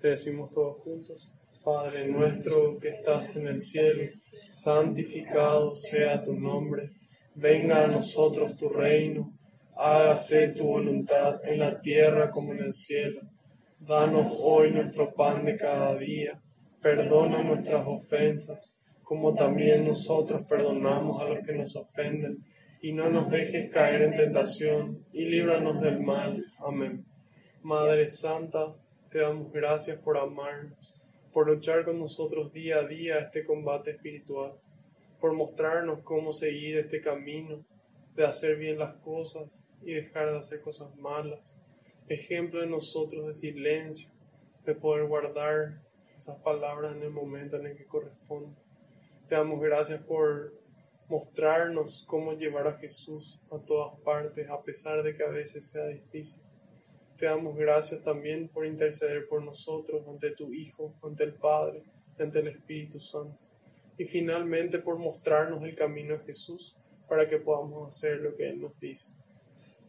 Te decimos todos juntos. Padre nuestro que estás en el cielo, santificado sea tu nombre. Venga a nosotros tu reino. Hágase tu voluntad en la tierra como en el cielo. Danos hoy nuestro pan de cada día. Perdona nuestras ofensas, como también nosotros perdonamos a los que nos ofenden. Y no nos dejes caer en tentación, y líbranos del mal. Amén. Madre Santa, te damos gracias por amarnos, por luchar con nosotros día a día este combate espiritual, por mostrarnos cómo seguir este camino de hacer bien las cosas y dejar de hacer cosas malas. Ejemplo de nosotros de silencio, de poder guardar esas palabras en el momento en el que corresponde. Te damos gracias por mostrarnos cómo llevar a Jesús a todas partes, a pesar de que a veces sea difícil. Te damos gracias también por interceder por nosotros ante tu Hijo, ante el Padre, ante el Espíritu Santo. Y finalmente por mostrarnos el camino a Jesús para que podamos hacer lo que Él nos dice.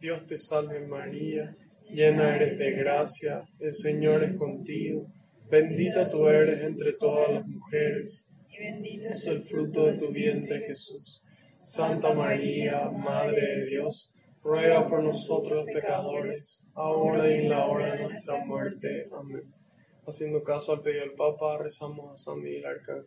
Dios te salve María, llena eres de gracia, el Señor es contigo Bendita tú eres entre todas las mujeres, y bendito es el fruto de tu vientre Jesús. Santa María, Madre de Dios, ruega por nosotros los pecadores, ahora y en la hora de nuestra muerte. Amén. Haciendo caso al pedido del Papa, rezamos a San Miguel Arcángel.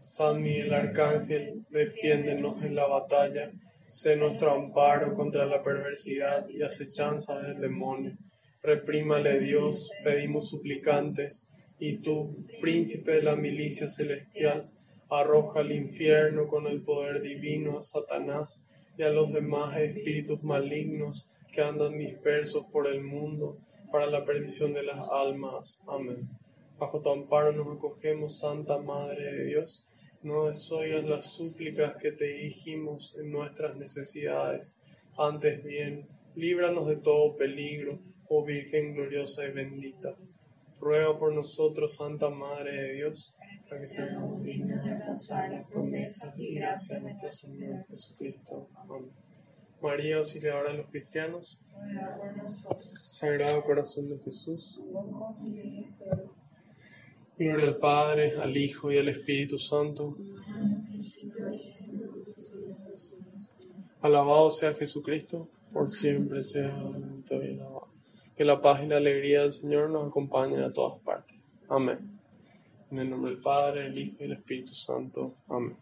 San Miguel Arcángel, defiéndenos en la batalla, sé nuestro amparo contra la perversidad y acechanza del demonio. Reprímale Dios, pedimos suplicantes y tú, príncipe de la milicia celestial, arroja al infierno con el poder divino a Satanás y a los demás espíritus malignos que andan dispersos por el mundo para la perdición de las almas. Amén. Bajo tu amparo nos acogemos, Santa Madre de Dios. No desoigas las súplicas que te dirigimos en nuestras necesidades. Antes bien, líbranos de todo peligro, oh Virgen gloriosa y bendita ruega por nosotros, Santa Madre de Dios, para que seamos dignos de alcanzar las promesas y gracias de nuestro Señor Jesucristo. Amén. María, auxiliadora de los cristianos, Ruega por nosotros. Sagrado Corazón de Jesús, Con confianza y fe. Gloria al Padre, al Hijo y al Espíritu Santo. Alabado sea Jesucristo. por siempre sea alabado. Que la paz y la alegría del Señor nos acompañen a todas partes. Amén. En el nombre del Padre, del Hijo y del Espíritu Santo. Amén.